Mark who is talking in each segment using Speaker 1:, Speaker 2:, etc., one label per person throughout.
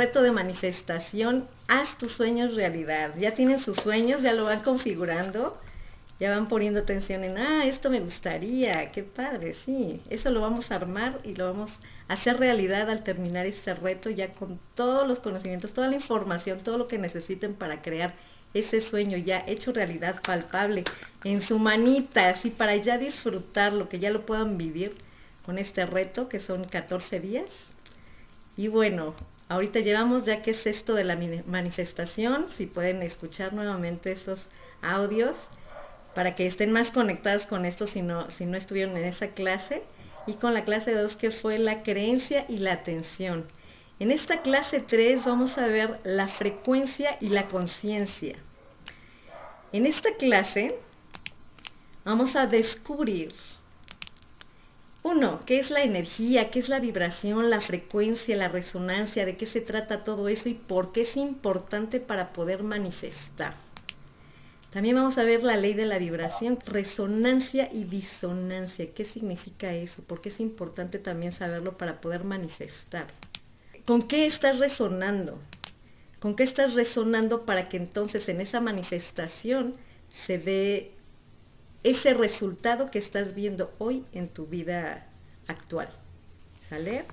Speaker 1: reto de manifestación, haz tus sueños realidad. Ya tienen sus sueños, ya lo van configurando, ya van poniendo atención en, ah, esto me gustaría, qué padre, sí. Eso lo vamos a armar y lo vamos a hacer realidad al terminar este reto, ya con todos los conocimientos, toda la información, todo lo que necesiten para crear ese sueño ya hecho realidad palpable en su manita, así para ya disfrutarlo, que ya lo puedan vivir con este reto, que son 14 días y bueno, ahorita llevamos ya que es esto de la manifestación, si pueden escuchar nuevamente estos audios para que estén más conectados con esto si no, si no estuvieron en esa clase. Y con la clase 2 que fue la creencia y la atención. En esta clase 3 vamos a ver la frecuencia y la conciencia. En esta clase vamos a descubrir uno, ¿qué es la energía? ¿Qué es la vibración, la frecuencia, la resonancia? ¿De qué se trata todo eso y por qué es importante para poder manifestar? También vamos a ver la ley de la vibración, resonancia y disonancia. ¿Qué significa eso? ¿Por qué es importante también saberlo para poder manifestar? ¿Con qué estás resonando? ¿Con qué estás resonando para que entonces en esa manifestación se dé ese resultado que estás viendo hoy en tu vida actual. ¿Sale?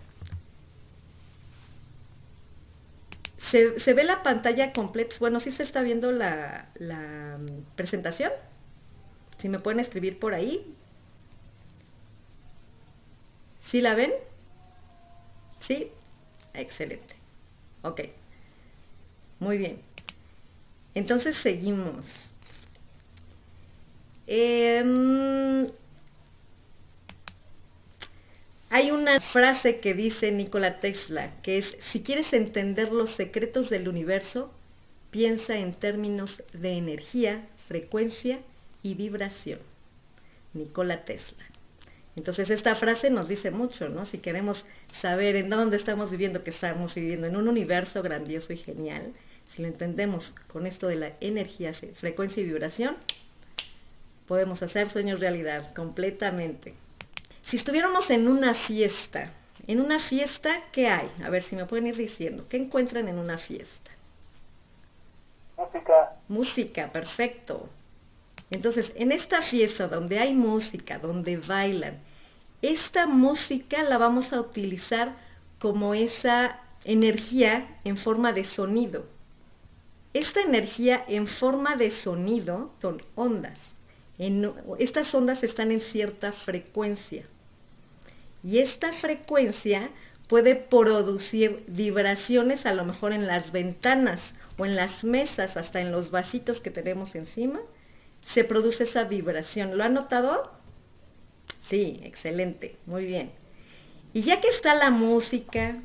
Speaker 1: ¿Se, ve la pantalla completa? Bueno, sí se está viendo la, la mm, presentación. Si me pueden escribir por ahí. ¿Sí la ven? ¿Sí? Excelente. Ok. Muy bien. Entonces seguimos. Em, hay una frase que dice Nikola Tesla, que es, si quieres entender los secretos del universo, piensa en términos de energía, frecuencia y vibración. Nikola Tesla. Entonces esta frase nos dice mucho, ¿no? Si queremos saber en dónde estamos viviendo, que estamos viviendo en un universo grandioso y genial, si lo entendemos con esto de la energía, frecuencia y vibración, podemos hacer sueños realidad completamente. Si estuviéramos en una fiesta, en una fiesta, ¿qué hay? A ver si me pueden ir diciendo, ¿qué encuentran en una fiesta?
Speaker 2: Música.
Speaker 1: Música, perfecto. Entonces, en esta fiesta donde hay música, donde bailan, esta música la vamos a utilizar como esa energía en forma de sonido. Esta energía en forma de sonido son ondas estas ondas están en cierta frecuencia. Y esta frecuencia puede producir vibraciones a lo mejor en las ventanas o en las mesas, hasta en los vasitos que tenemos encima. Se produce esa vibración. ¿Lo han notado? Sí, excelente, muy bien. Y ya que está la música,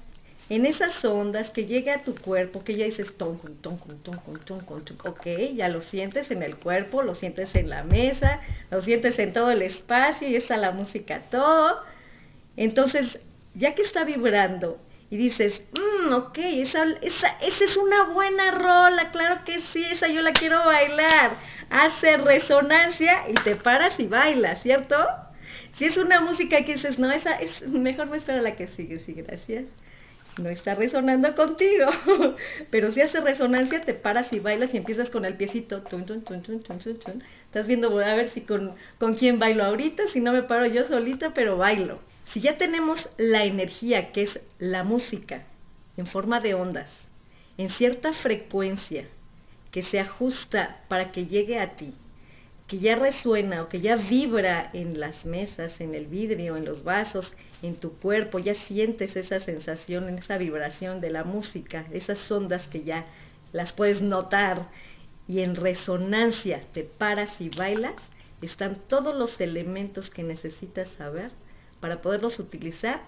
Speaker 1: en esas ondas que llega a tu cuerpo, que ya dices ton, ton, ton, ton, ton, ok, ya lo sientes en el cuerpo, lo sientes en la mesa, lo sientes en todo el espacio y está la música, todo. Entonces, ya que está vibrando y dices, mmm, ok, esa, esa, esa es una buena rola, claro que sí, esa yo la quiero bailar. Hace resonancia y te paras y bailas, ¿cierto? Si es una música que dices, no, esa es, mejor me espera la que sigue, sí, gracias no está resonando contigo. Pero si hace resonancia, te paras y bailas y empiezas con el piecito. Estás viendo, voy a ver si con, con quién bailo ahorita, si no me paro yo solita, pero bailo. Si ya tenemos la energía, que es la música, en forma de ondas, en cierta frecuencia, que se ajusta para que llegue a ti, que ya resuena o que ya vibra en las mesas, en el vidrio, en los vasos, en tu cuerpo, ya sientes esa sensación, esa vibración de la música, esas ondas que ya las puedes notar y en resonancia te paras y bailas, están todos los elementos que necesitas saber para poderlos utilizar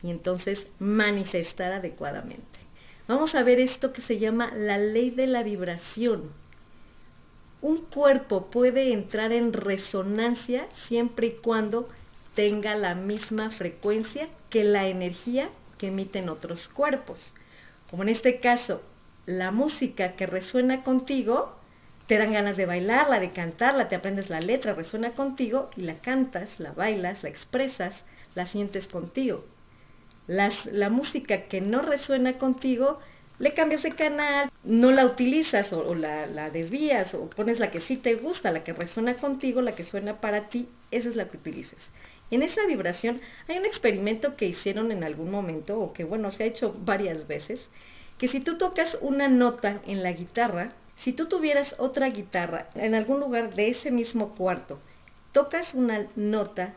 Speaker 1: y entonces manifestar adecuadamente. Vamos a ver esto que se llama la ley de la vibración. Un cuerpo puede entrar en resonancia siempre y cuando tenga la misma frecuencia que la energía que emiten otros cuerpos. Como en este caso, la música que resuena contigo, te dan ganas de bailarla, de cantarla, te aprendes la letra, resuena contigo y la cantas, la bailas, la expresas, la sientes contigo. la música que no resuena contigo, le cambias de canal, no la utilizas o, la, la, desvías o pones la que sí te gusta, la que resuena contigo, la que suena para ti, esa es la que utilices. En esa vibración hay un experimento que hicieron en algún momento, o que bueno, se ha hecho varias veces, que si tú tocas una nota en la guitarra, si tú tuvieras otra guitarra en algún lugar de ese mismo cuarto, tocas una nota,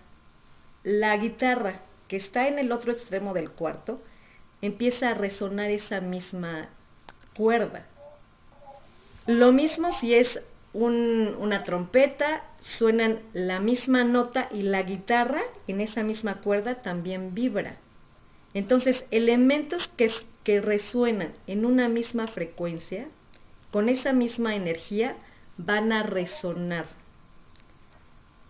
Speaker 1: la guitarra que está en el otro extremo del cuarto, empieza a resonar esa misma cuerda. Lo mismo si es una trompeta, suenan la misma nota y la guitarra en esa misma cuerda también vibra. Entonces, elementos que, que resuenan en una misma frecuencia, con esa misma energía, van a resonar.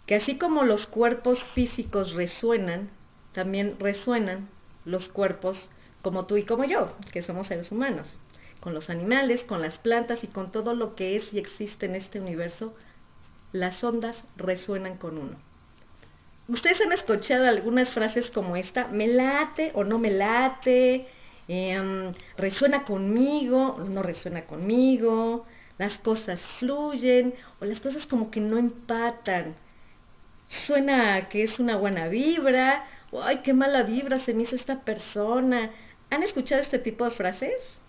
Speaker 1: Que así como los cuerpos físicos resuenan, también resuenan los cuerpos como tú y como yo, que somos seres humanos con los animales, con las plantas y con todo lo que es y existe en este universo, las ondas resuenan con uno. Ustedes han escuchado algunas frases como esta, me late o no me late, em, resuena conmigo o no resuena conmigo, las cosas fluyen o las cosas como que no empatan. Suena que es una buena vibra, ay, qué mala vibra se me hizo esta persona. ¿Han escuchado este tipo de frases?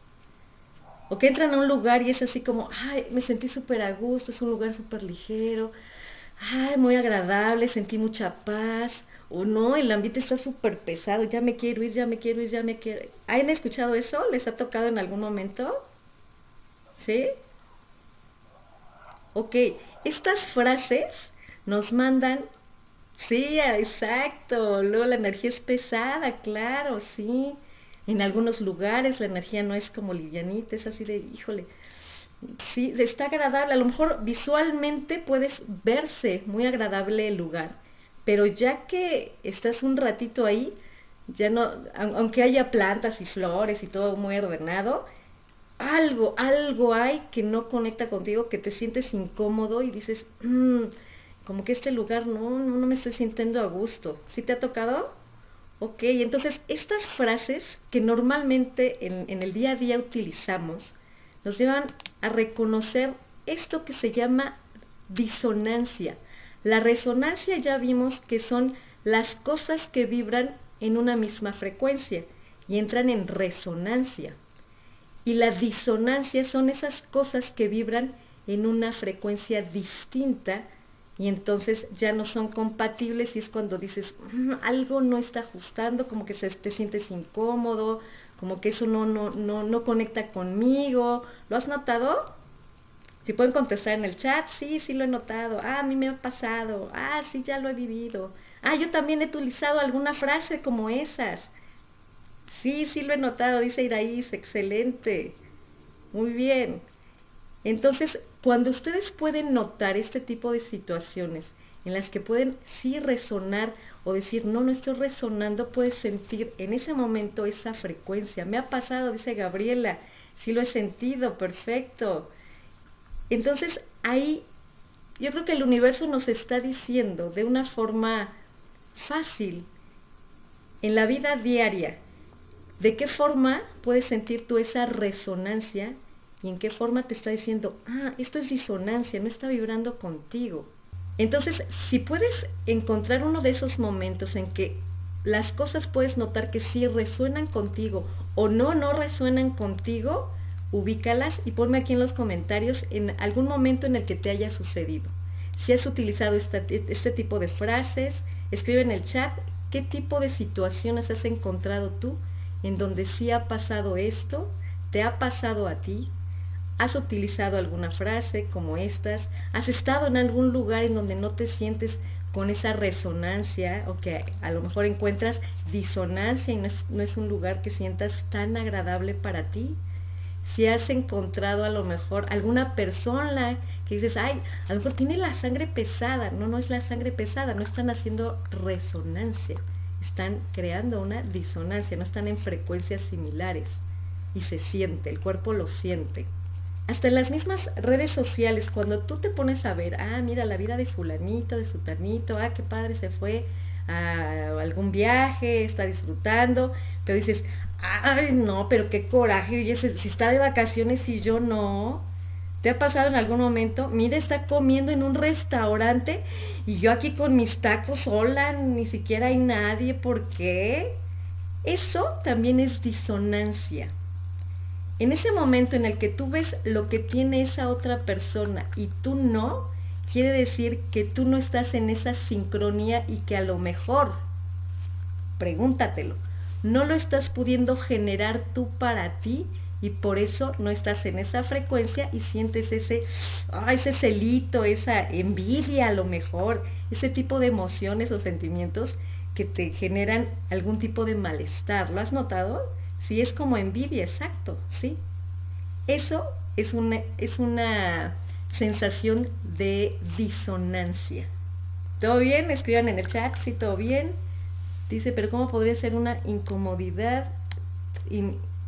Speaker 1: O que entran a un lugar y es así como, ay, me sentí súper a gusto, es un lugar súper ligero, ay, muy agradable, sentí mucha paz. O no, el ambiente está súper pesado, ya me quiero ir, ya me quiero ir, ya me quiero ir. ¿Han escuchado eso? ¿Les ha tocado en algún momento? ¿Sí? Ok, estas frases nos mandan, sí, exacto, luego la energía es pesada, claro, sí. En algunos lugares la energía no es como livianita, es así de, híjole, sí, está agradable. A lo mejor visualmente puedes verse muy agradable el lugar, pero ya que estás un ratito ahí, ya no, aunque haya plantas y flores y todo muy ordenado, algo, algo hay que no conecta contigo, que te sientes incómodo y dices, mm, como que este lugar no, no, no me estoy sintiendo a gusto. ¿Sí te ha tocado? Ok, entonces estas frases que normalmente en, el día a día utilizamos nos llevan a reconocer esto que se llama disonancia. La resonancia ya vimos que son las cosas que vibran en una misma frecuencia y entran en resonancia. Y la disonancia son esas cosas que vibran en una frecuencia distinta y entonces ya no son compatibles y es cuando dices, mm, algo no está ajustando, como que se, te sientes incómodo, como que eso no, no, no, no conecta conmigo. ¿Lo has notado? Si pueden contestar en el chat, sí, sí lo he notado. Ah, a mí me ha pasado. Ah, sí, ya lo he vivido. Ah, yo también he utilizado alguna frase como esas. Sí, sí lo he notado, dice Iraíz, excelente. Muy bien. Entonces, cuando ustedes pueden notar este tipo de situaciones en las que pueden sí resonar o decir, no, no estoy resonando, puedes sentir en ese momento esa frecuencia. Me ha pasado, dice Gabriela, sí lo he sentido, perfecto. Entonces, ahí yo creo que el universo nos está diciendo de una forma fácil, en la vida diaria, de qué forma puedes sentir tú esa resonancia y en qué forma te está diciendo, ah, esto es disonancia, no está vibrando contigo. Entonces, si puedes encontrar uno de esos momentos en que las cosas puedes notar que sí resuenan contigo o no, no resuenan contigo, ubícalas y ponme aquí en los comentarios en algún momento en el que te haya sucedido. Si has utilizado este tipo de frases, escribe en el chat qué tipo de situaciones has encontrado tú en donde sí ha pasado esto, te ha pasado a ti, ¿Has utilizado alguna frase como estas? ¿Has estado en algún lugar en donde no te sientes con esa resonancia o que a lo mejor encuentras disonancia y no es, un lugar que sientas tan agradable para ti? Si has encontrado a lo mejor alguna persona que dices, ay, a lo mejor tiene la sangre pesada. No, no es la sangre pesada, no están haciendo resonancia, están creando una disonancia, no están en frecuencias similares y se siente, el cuerpo lo siente hasta en las mismas redes sociales, cuando tú te pones a ver, ah, mira la vida de fulanito, de sutanito, ah, qué padre se fue a algún viaje, está disfrutando, pero dices, ay, no, pero qué coraje, y si está de vacaciones y yo no. ¿Te ha pasado en algún momento? Mira, está comiendo en un restaurante y yo aquí con mis tacos sola, ni siquiera hay nadie. ¿Por qué? Eso también es disonancia. En ese momento en el que tú ves lo que tiene esa otra persona y tú no, quiere decir que tú no estás en esa sincronía y que a lo mejor, pregúntatelo, no lo estás pudiendo generar tú para ti y por eso no estás en esa frecuencia y sientes ese, ese celito, esa envidia a lo mejor, ese tipo de emociones o sentimientos que te generan algún tipo de malestar. ¿Lo has notado? Sí, es como envidia, exacto, sí. Eso es una, es una sensación de disonancia. ¿Todo bien? Escriban en el chat, sí, todo bien. Dice, pero ¿cómo podría ser una incomodidad?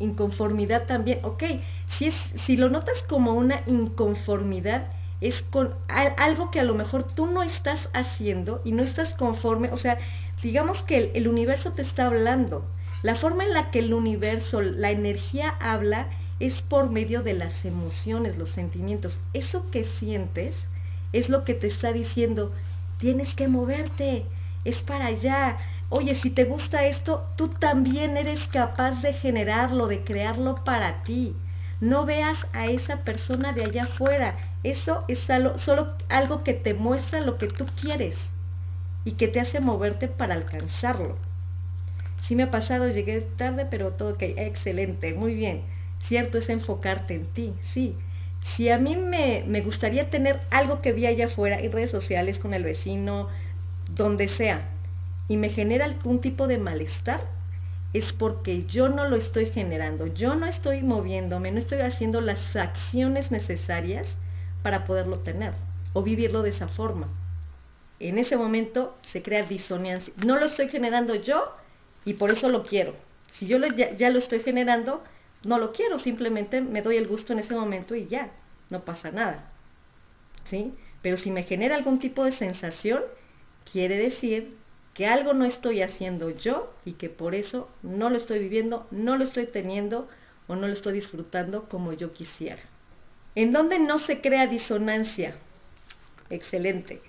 Speaker 1: inconformidad también. Ok, si, es, si lo notas como una inconformidad, es con algo que a lo mejor tú no estás haciendo y no estás conforme. O sea, digamos que el, universo te está hablando. La forma en la que el universo, la energía habla es por medio de las emociones, los sentimientos. Eso que sientes es lo que te está diciendo, tienes que moverte, es para allá, Oye, si te gusta esto, tú también eres capaz de generarlo, de crearlo para ti. No veas a esa persona de allá afuera. Eso es solo, algo que te muestra lo que tú quieres y que te hace moverte para alcanzarlo. Sí me ha pasado, llegué tarde, pero todo que excelente, muy bien. Cierto es enfocarte en ti, sí. Si a mí me, me gustaría tener algo que vi allá afuera, en redes sociales, con el vecino, donde sea, y me genera algún tipo de malestar, es porque yo no lo estoy generando, yo no estoy moviéndome, no estoy haciendo las acciones necesarias para poderlo tener o vivirlo de esa forma. En ese momento se crea disonancia. No lo estoy generando yo y por eso lo quiero. Si yo ya, ya, lo estoy generando, no lo quiero, simplemente me doy el gusto en ese momento y ya, no pasa nada. ¿Sí? Pero si me genera algún tipo de sensación, quiere decir que algo no estoy haciendo yo y que por eso no lo estoy viviendo, no lo estoy teniendo o no lo estoy disfrutando como yo quisiera. ¿En dónde no se crea disonancia? Excelente.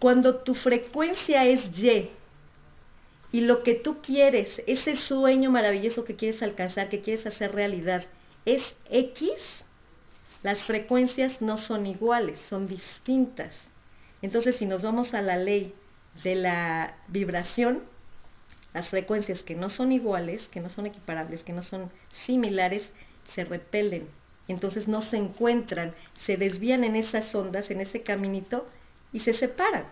Speaker 1: Cuando tu frecuencia es Y y lo que tú quieres, ese sueño maravilloso que quieres alcanzar, que quieres hacer realidad, es X, las frecuencias no son iguales, son distintas. Entonces, si nos vamos a la ley de la vibración, las frecuencias que no son iguales, que no son equiparables, que no son similares, se repelen. Entonces no se encuentran, se desvían en esas ondas, en ese caminito y se separan.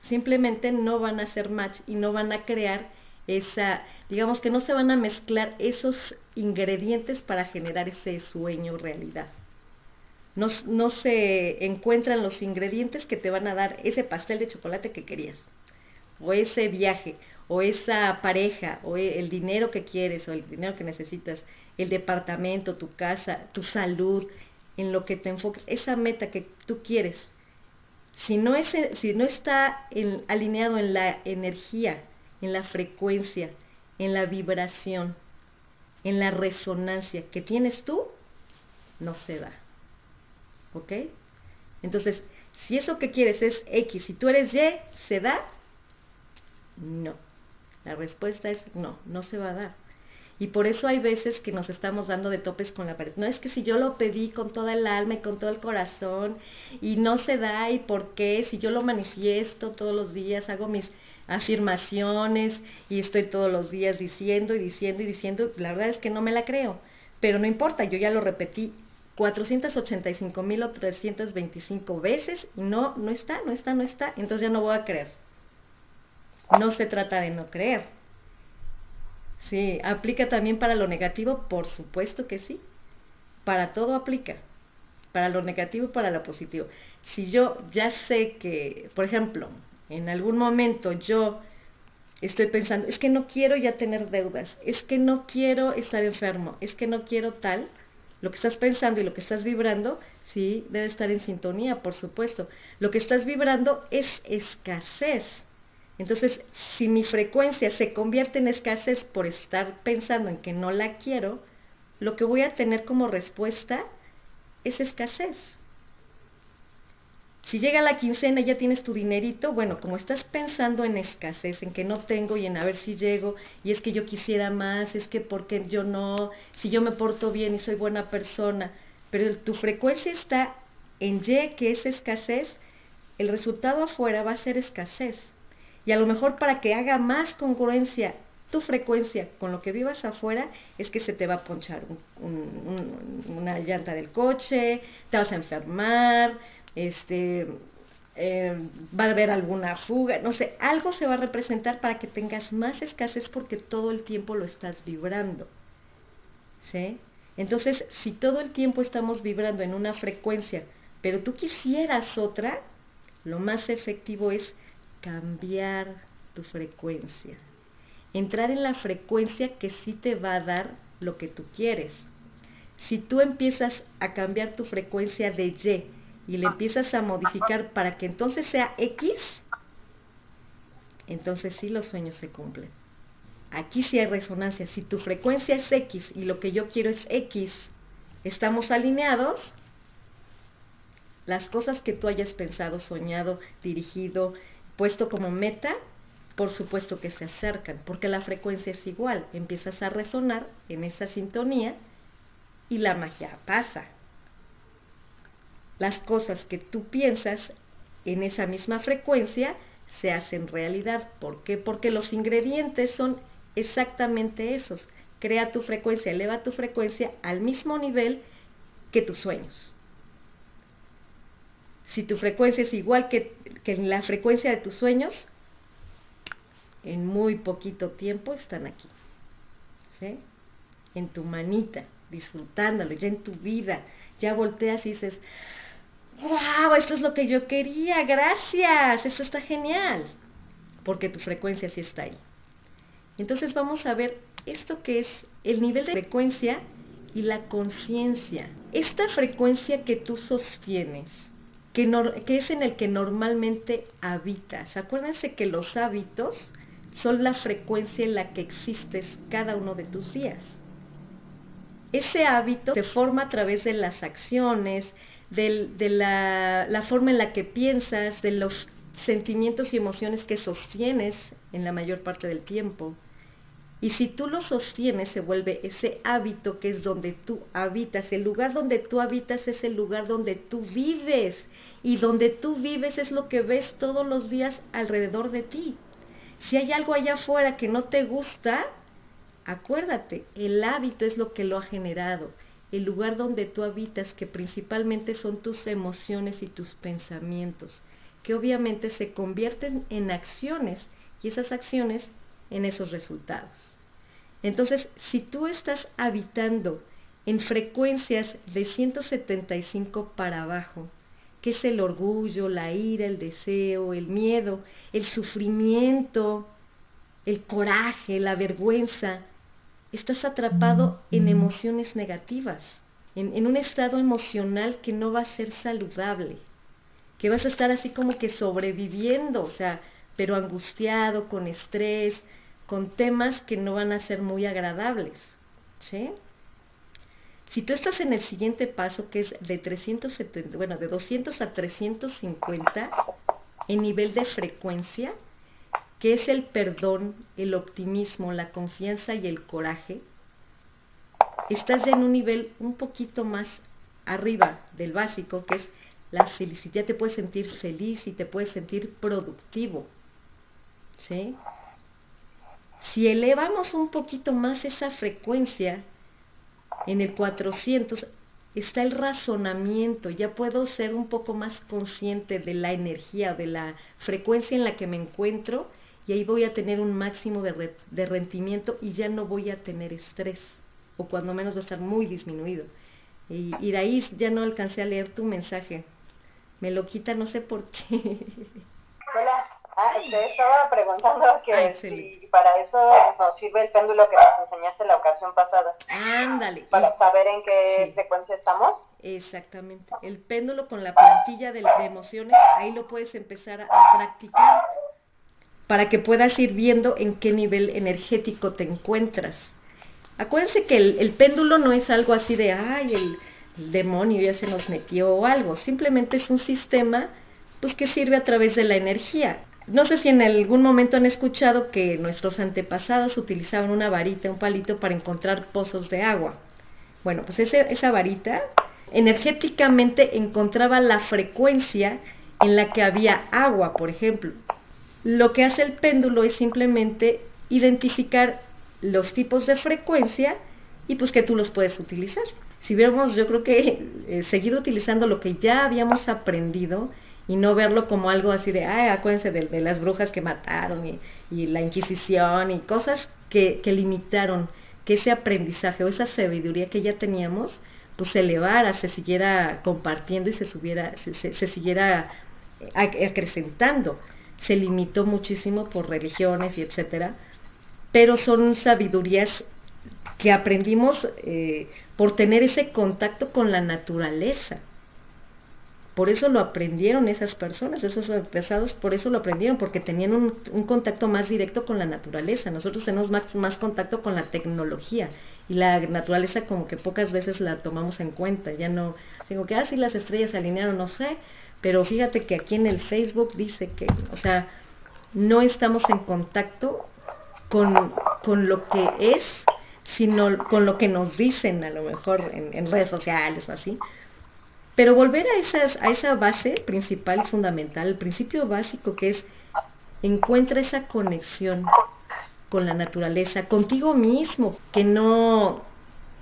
Speaker 1: Simplemente no van a hacer match y no van a crear esa, digamos que no se van a mezclar esos ingredientes para generar ese sueño realidad no, se encuentran los ingredientes que te van a dar ese pastel de chocolate que querías, o ese viaje, o esa pareja, o e, el dinero que quieres, o el dinero que necesitas, el departamento, tu casa, tu salud, en lo que te enfoques, esa meta que tú quieres. Si no, es, si no está alineado en la energía, en la frecuencia, en la vibración, en la resonancia que tienes tú, no se da. ¿Ok? Entonces, si eso que quieres es X y tú eres Y, ¿se da? No. La respuesta es no, no se va a dar. Y por eso hay veces que nos estamos dando de topes con la pared. No es que si yo lo pedí con toda el alma y con todo el corazón y no se da y por qué, si yo lo manifiesto todos los días, hago mis afirmaciones y estoy todos los días diciendo y diciendo y diciendo, la verdad es que no me la creo. Pero no importa, yo ya lo repetí 485 mil o 325 veces y no, no está, no está, no está, entonces ya no voy a creer. No se trata de no creer. Sí, ¿aplica también para lo negativo? Por supuesto que sí. Para todo aplica. Para lo negativo para lo positivo. Si yo ya sé que, por ejemplo, en algún momento yo estoy pensando, es que no quiero ya tener deudas, es que no quiero estar enfermo, es que no quiero tal, lo que estás pensando y lo que estás vibrando, sí, debe estar en sintonía, por supuesto. Lo que estás vibrando es escasez. Entonces, si mi frecuencia se convierte en escasez por estar pensando en que no la quiero, lo que voy a tener como respuesta es escasez. Si llega la quincena y ya tienes tu dinerito, bueno, como estás pensando en escasez, en que no tengo y en a ver si llego, y es que yo quisiera más, es que porque yo no, si yo me porto bien y soy buena persona, pero tu frecuencia está en Y, que es escasez, el resultado afuera va a ser escasez. Y a lo mejor para que haga más congruencia tu frecuencia con lo que vivas afuera, es que se te va a ponchar una llanta del coche, te vas a enfermar, este, eh, va a haber alguna fuga, no sé, algo se va a representar para que tengas más escasez porque todo el tiempo lo estás vibrando. ¿Sí? Entonces, si todo el tiempo estamos vibrando en una frecuencia, pero tú quisieras otra, lo más efectivo es cambiar tu frecuencia. Entrar en la frecuencia que sí te va a dar lo que tú quieres. Si tú empiezas a cambiar tu frecuencia de Y y le empiezas a modificar para que entonces sea X, entonces sí los sueños se cumplen. Aquí sí hay resonancia. Si tu frecuencia es X y lo que yo quiero es X, estamos alineados, las cosas que tú hayas pensado, soñado, dirigido, puesto como meta, por supuesto que se acercan, porque la frecuencia es igual. Empiezas a resonar en esa sintonía y la magia pasa. Las cosas que tú piensas en esa misma frecuencia se hacen realidad. ¿Por qué? Porque los ingredientes son exactamente esos. Crea tu frecuencia, eleva tu frecuencia al mismo nivel que tus sueños si tu frecuencia es igual que, la frecuencia de tus sueños, en muy poquito tiempo están aquí. ¿sí? En tu manita, disfrutándolo, ya en tu vida. Ya volteas y dices, wow, esto es lo que yo quería, gracias, esto está genial. Porque tu frecuencia sí está ahí. Entonces vamos a ver esto que es el nivel de frecuencia y la conciencia. Esta frecuencia que tú sostienes que, es en el que normalmente habitas. Acuérdense que los hábitos son la frecuencia en la que existes cada uno de tus días. Ese hábito se forma a través de las acciones, de la, forma en la que piensas, de los sentimientos y emociones que sostienes en la mayor parte del tiempo. Y si tú lo sostienes, se vuelve ese hábito que es donde tú habitas. El lugar donde tú habitas es el lugar donde tú vives. Y donde tú vives es lo que ves todos los días alrededor de ti. Si hay algo allá afuera que no te gusta, acuérdate, el hábito es lo que lo ha generado. El lugar donde tú habitas, que principalmente son tus emociones y tus pensamientos, que obviamente se convierten en acciones y esas acciones en esos resultados. Entonces, si tú estás habitando en frecuencias de 175 para abajo, que es el orgullo, la ira, el deseo, el miedo, el sufrimiento, el coraje, la vergüenza, estás atrapado en emociones negativas, en, en, un estado emocional que no va a ser saludable, que vas a estar así como que sobreviviendo, o sea, pero angustiado, con estrés, con temas que no van a ser muy agradables. ¿sí? Si tú estás en el siguiente paso, que es de 370, bueno, de 200 a 350, en nivel de frecuencia, que es el perdón, el optimismo, la confianza y el coraje, estás ya en un nivel un poquito más arriba del básico, que es la felicidad. Te puedes sentir feliz y te puedes sentir productivo. ¿Sí? Si elevamos un poquito más esa frecuencia, en el 400 está el razonamiento, ya puedo ser un poco más consciente de la energía, de la frecuencia en la que me encuentro y ahí voy a tener un máximo de, rendimiento y ya no voy a tener estrés o cuando menos va a estar muy disminuido. Y, y de ahí ya no alcancé a leer tu mensaje. Me lo quita no sé por qué.
Speaker 2: Ah, te estaba preguntando que ah, si para eso nos sirve el péndulo que nos enseñaste la ocasión pasada.
Speaker 1: Ándale.
Speaker 2: Para saber en qué frecuencia estamos.
Speaker 1: Exactamente. El péndulo con la plantilla de, emociones, ahí lo puedes empezar a, practicar. para que puedas ir viendo en qué nivel energético te encuentras. Acuérdense que el, péndulo no es algo así de, ay, el, el, demonio ya se nos metió o algo, simplemente es un sistema pues que sirve a través de la energía. No sé si en algún momento han escuchado que nuestros antepasados utilizaban una varita, un palito para encontrar pozos de agua. Bueno, pues esa varita energéticamente encontraba la frecuencia en la que había agua, por ejemplo. Lo que hace el péndulo es simplemente identificar los tipos de frecuencia y pues que tú los puedes utilizar. Si hubiéramos, yo creo que eh, seguido utilizando lo que ya habíamos aprendido, y no verlo como algo así de, ay, acuérdense de, las brujas que mataron y, la Inquisición y cosas que, limitaron que ese aprendizaje o esa sabiduría que ya teníamos, pues se elevara, se siguiera compartiendo y se, subiera, se, siguiera acrecentando. Se limitó muchísimo por religiones y etcétera, pero son sabidurías que aprendimos eh, por tener ese contacto con la naturaleza por eso lo aprendieron esas personas, esos pesados, por eso lo aprendieron, porque tenían un, contacto más directo con la naturaleza. Nosotros tenemos más, contacto con la tecnología y la naturaleza como que pocas veces la tomamos en cuenta. Ya no, digo que así ah, las estrellas se alinearon, no sé, pero fíjate que aquí en el Facebook dice que, o sea, no estamos en contacto con, con lo que es, sino con lo que nos dicen a lo mejor en, en redes sociales o así pero volver a, esa base principal y fundamental, el principio básico que es encuentra esa conexión con la naturaleza, contigo mismo, que no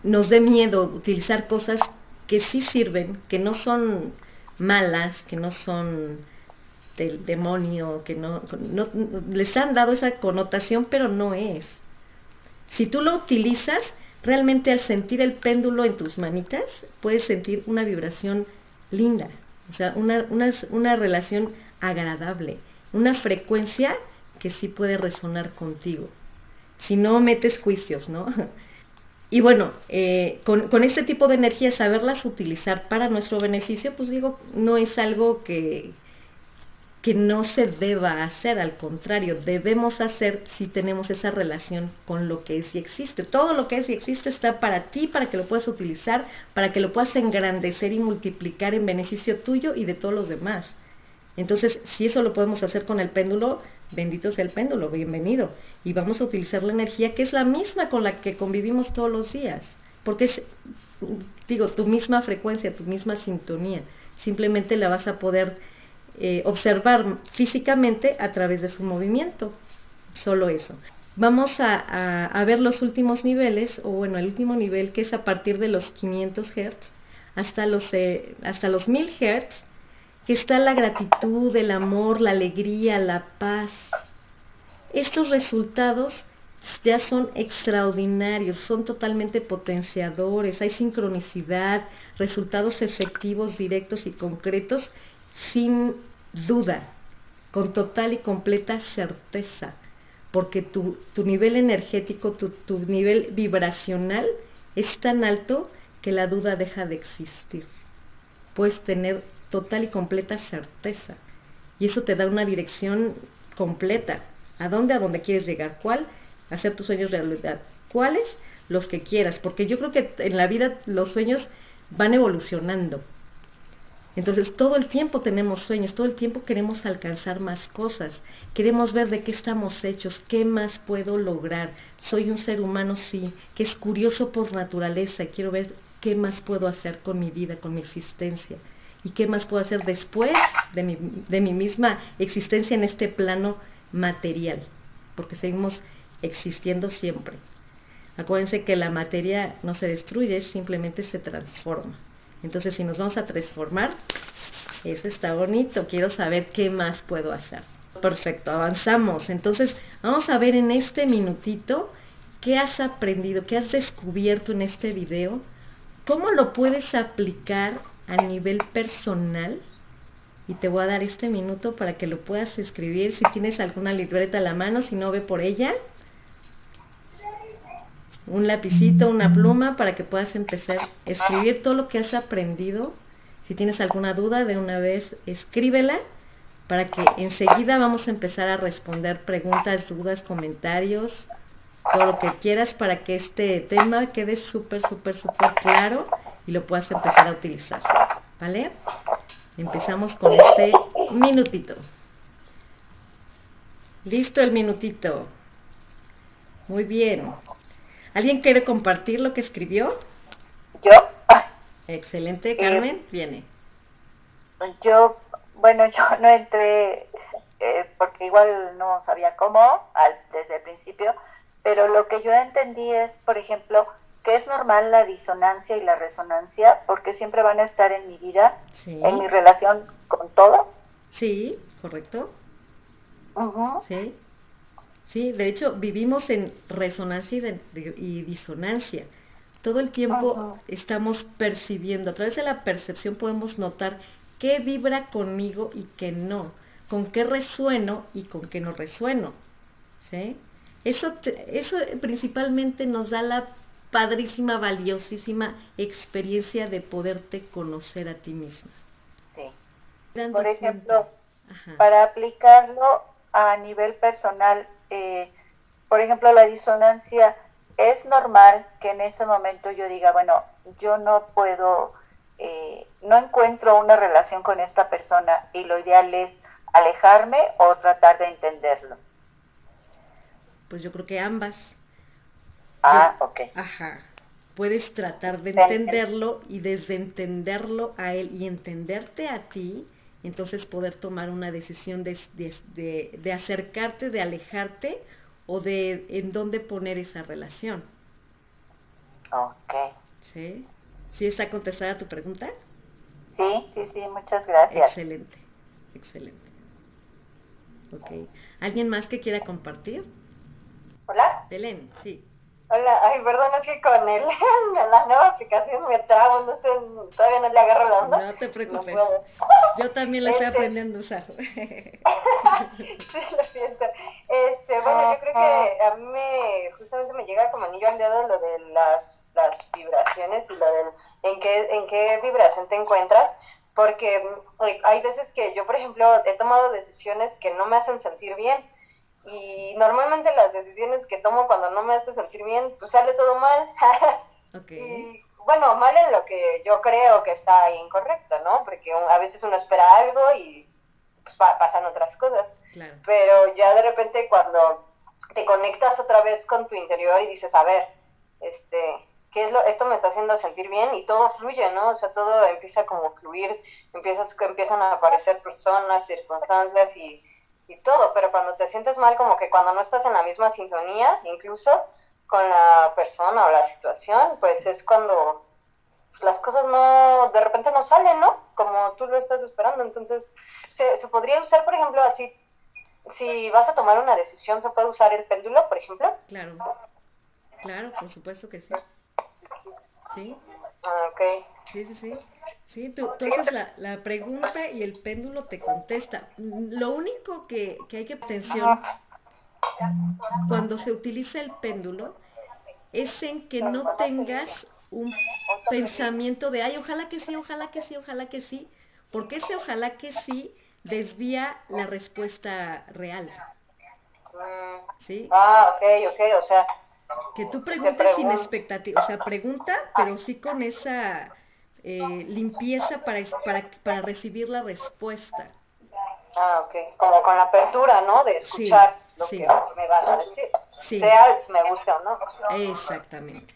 Speaker 1: nos dé miedo utilizar cosas que sí sirven, que no son malas, que no son del demonio, que no, les han dado esa connotación, pero no es. Si tú lo utilizas, realmente al sentir el péndulo en tus manitas, puedes sentir una vibración linda, o sea, una, una, relación agradable, una frecuencia que sí puede resonar contigo. Si no metes juicios, ¿no? Y bueno, eh, con, con, este tipo de energía, saberlas utilizar para nuestro beneficio, pues digo, no es algo que, que no se deba hacer, al contrario, debemos hacer si tenemos esa relación con lo que es y existe. Todo lo que es y existe está para ti, para que lo puedas utilizar, para que lo puedas engrandecer y multiplicar en beneficio tuyo y de todos los demás. Entonces, si eso lo podemos hacer con el péndulo, bendito sea el péndulo, bienvenido. Y vamos a utilizar la energía que es la misma con la que convivimos todos los días, porque es, digo, tu misma frecuencia, tu misma sintonía. Simplemente la vas a poder eh, observar físicamente a través de su movimiento. Solo eso. Vamos a, ver los últimos niveles, o bueno, el último nivel que es a partir de los 500 Hz hasta los, eh, hasta los 1000 Hz, que está la gratitud, el amor, la alegría, la paz. Estos resultados ya son extraordinarios, son totalmente potenciadores, hay sincronicidad, resultados efectivos, directos y concretos sin duda, con total y completa certeza, porque tu, nivel energético, tu, tu nivel vibracional es tan alto que la duda deja de existir. Puedes tener total y completa certeza. Y eso te da una dirección completa. ¿A dónde? A dónde quieres llegar. ¿Cuál? Hacer tus sueños realidad. ¿Cuáles? Los que quieras. Porque yo creo que en la vida los sueños van evolucionando. Entonces todo el tiempo tenemos sueños, todo el tiempo queremos alcanzar más cosas, queremos ver de qué estamos hechos, qué más puedo lograr. Soy un ser humano, sí, que es curioso por naturaleza y quiero ver qué más puedo hacer con mi vida, con mi existencia y qué más puedo hacer después de mi, de mi misma existencia en este plano material, porque seguimos existiendo siempre. Acuérdense que la materia no se destruye, simplemente se transforma. Entonces, si nos vamos a transformar, eso está bonito. Quiero saber qué más puedo hacer. Perfecto, avanzamos. Entonces, vamos a ver en este minutito qué has aprendido, qué has descubierto en este video, cómo lo puedes aplicar a nivel personal. Y te voy a dar este minuto para que lo puedas escribir. Si tienes alguna libreta a la mano, si no ve por ella, un lapicito, una pluma para que puedas empezar a escribir todo lo que has aprendido. Si tienes alguna duda, de una vez escríbela para que enseguida vamos a empezar a responder preguntas, dudas, comentarios, todo lo que quieras para que este tema quede súper, súper, súper claro y lo puedas empezar a utilizar. ¿Vale? Empezamos con este minutito. Listo el minutito. Muy bien. ¿Alguien quiere compartir lo que escribió?
Speaker 2: Yo.
Speaker 1: Excelente, Carmen, viene.
Speaker 2: Yo, bueno, yo no entré eh, porque igual no sabía cómo desde el principio, pero lo que yo entendí es, por ejemplo, que es normal la disonancia y la resonancia porque siempre van a estar en mi vida, en mi relación con todo.
Speaker 1: Sí, correcto. Sí. Sí, de hecho vivimos en resonancia y, disonancia. Todo el tiempo estamos percibiendo, a través de la percepción podemos notar qué vibra conmigo y qué no, con qué resueno y con qué no resueno. ¿sí? Eso, eso principalmente nos da la padrísima, valiosísima experiencia de poderte conocer a ti misma.
Speaker 2: Sí. Por ejemplo, para aplicarlo a nivel personal, eh, por ejemplo, la disonancia, es normal que en ese momento yo diga, bueno, yo no puedo, eh, no encuentro una relación con esta persona y lo ideal es alejarme o tratar de entenderlo.
Speaker 1: Pues yo creo que ambas.
Speaker 2: Ah, ok.
Speaker 1: Ajá. Puedes tratar de entenderlo y desde entenderlo a él y entenderte a ti, entonces poder tomar una decisión de, de, acercarte, de alejarte o de en dónde poner esa relación.
Speaker 2: Ok.
Speaker 1: ¿Sí? ¿Sí está contestada tu pregunta?
Speaker 2: Sí, sí, sí, muchas gracias.
Speaker 1: Excelente, excelente. Ok. ¿Alguien más que quiera compartir?
Speaker 2: Hola.
Speaker 1: Belén, sí.
Speaker 2: Hola, ay, perdón, es que con el, la nueva aplicación me trago, no sé, todavía no le agarro la onda.
Speaker 1: No te preocupes. Yo también la estoy este aprendiendo a usar.
Speaker 2: sí, lo siento. Este, bueno, yo creo que a mí me, justamente me llega como anillo al dedo lo de las, las vibraciones y lo del en qué, en qué vibración te encuentras, porque eh, hay veces que yo, por ejemplo, he tomado decisiones que no me hacen sentir bien y normalmente las decisiones que tomo cuando no me hace sentir bien, pues sale todo mal. Y bueno, mal en lo que yo creo que está incorrecto, ¿no? Porque a veces uno espera algo y pues pasan otras cosas. Pero ya de repente cuando te conectas otra vez con tu interior y dices, a ver, este, ¿qué es lo, esto me está haciendo sentir bien y todo fluye, ¿no? O sea, todo empieza como a fluir, empiezas, empiezan a aparecer personas, circunstancias y y todo, pero cuando te sientes mal, como que cuando no estás en la misma sintonía, incluso con la persona o la situación, pues es cuando las cosas no, de repente no salen, ¿no? Como tú lo estás esperando. Entonces, se, se podría usar, por ejemplo, así, si vas a tomar una decisión, ¿se puede usar el péndulo, por ejemplo?
Speaker 1: Claro, claro, por supuesto que sí. ¿Sí?
Speaker 2: Ah, ok.
Speaker 1: Sí, sí, sí. Sí, tú, haces la, pregunta y el péndulo te contesta. Lo único que, hay que atención cuando se utiliza el péndulo es en que no tengas un pensamiento de, ay, ojalá que sí, ojalá que sí, ojalá que sí, porque ese ojalá que sí desvía la respuesta real. ¿Sí?
Speaker 2: Ah, ok, ok, o sea.
Speaker 1: Que tú preguntes sin expectativa, o sea, pregunta, pero sí con esa eh, limpieza para, para, para recibir la respuesta.
Speaker 2: Ah, ok. Como con la apertura, ¿no? De escuchar lo que me van a decir. Sea me gusta o no.
Speaker 1: Exactamente.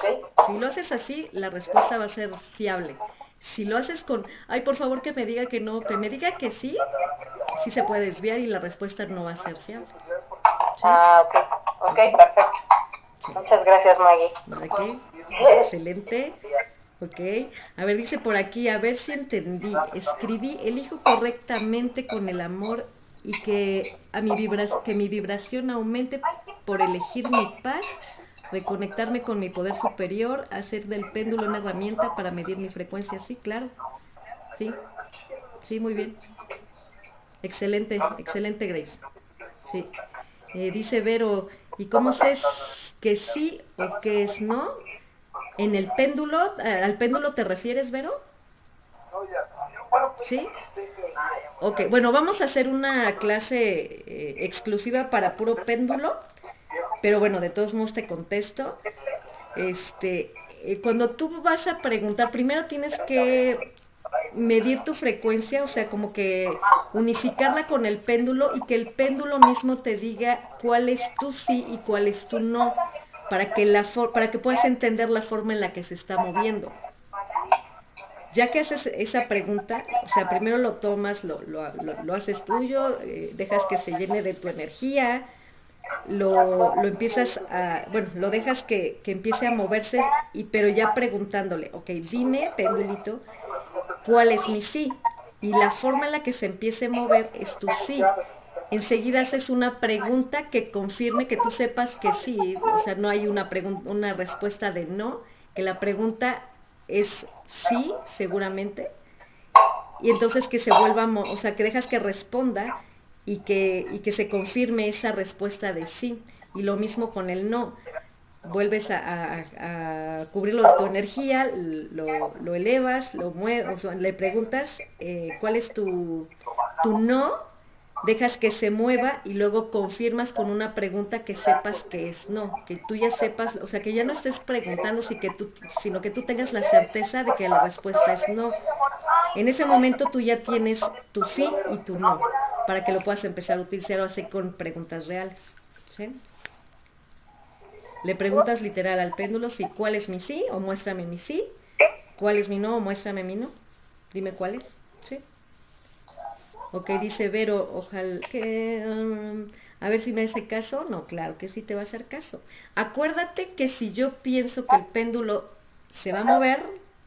Speaker 1: Sí. Si lo haces así, la respuesta va a ser fiable. Si lo haces con, ay, por favor que me diga que no, que me diga que sí, sí se puede desviar y la respuesta no va a ser fiable.
Speaker 2: Ah, ok. Ok, perfecto. Muchas gracias, Maggie.
Speaker 1: Excelente. ¿Ok? A ver, dice por aquí, a ver si entendí. Escribí, elijo correctamente con el amor y que, a mi vibras que mi vibración aumente por elegir mi paz, reconectarme con mi poder superior, hacer del péndulo una herramienta para medir mi frecuencia. Sí, claro. Sí, sí, muy bien. Excelente, excelente Grace. Sí. Eh, dice Vero, ¿y cómo sé que sí o que es no? ¿En el péndulo? ¿Al péndulo te refieres, Vero? ¿Sí? Ok, bueno, vamos a hacer una clase eh, exclusiva para puro péndulo, pero bueno, de todos modos te contesto. Este, eh, cuando tú vas a preguntar, primero tienes que medir tu frecuencia, o sea, como que unificarla con el péndulo y que el péndulo mismo te diga cuál es tu sí y cuál es tu no, para que, la para que puedas entender la forma en la que se está moviendo. Ya que haces esa pregunta, o sea, primero lo tomas, lo, haces tuyo, eh, dejas que se llene de tu energía, lo, empiezas a, bueno, lo dejas que, que, empiece a moverse, y, pero ya preguntándole, ok, dime, pendulito, ¿cuál es mi sí? Y la forma en la que se empiece a mover es tu sí. Enseguida haces una pregunta que confirme que tú sepas que sí, o sea, no hay una, una respuesta de no, que la pregunta es sí, seguramente, y entonces que se vuelva, o sea, que dejas que responda y que, y que se confirme esa respuesta de sí. Y lo mismo con el no. Vuelves a, cubrirlo de tu energía, lo, elevas, lo mueves, le preguntas eh, cuál es tu, tu no dejas que se mueva y luego confirmas con una pregunta que sepas que es no, que tú ya sepas, o sea, que ya no estés preguntando, si que tú, sino que tú tengas la certeza de que la respuesta es no. En ese momento tú ya tienes tu sí y tu no, para que lo puedas empezar a utilizar así con preguntas reales. Le preguntas literal al péndulo si cuál es mi sí o muéstrame mi sí, cuál es mi no o muéstrame mi no. Dime cuál es. Ok, dice Vero, ojalá que... Um, a ver si me hace caso. No, claro que sí te va a hacer caso. Acuérdate que si yo pienso que el péndulo se va a mover,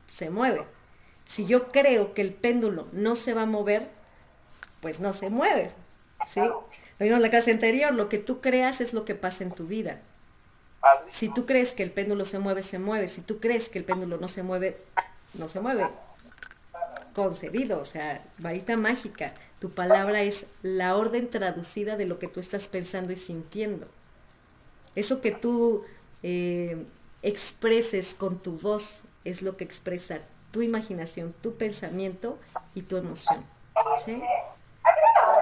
Speaker 1: se mueve. Si yo creo que el péndulo no se va a mover, pues no se mueve. ¿Sí? La clase anterior, lo que tú creas es lo que pasa en tu vida. Si tú crees que el péndulo se mueve, se mueve. Si tú crees que el péndulo no se mueve, no se mueve. Concebido, o sea, varita mágica. Tu palabra es la orden traducida de lo que tú estás pensando y sintiendo. Eso que tú eh, expreses con tu voz es lo que expresa tu imaginación, tu pensamiento y tu emoción.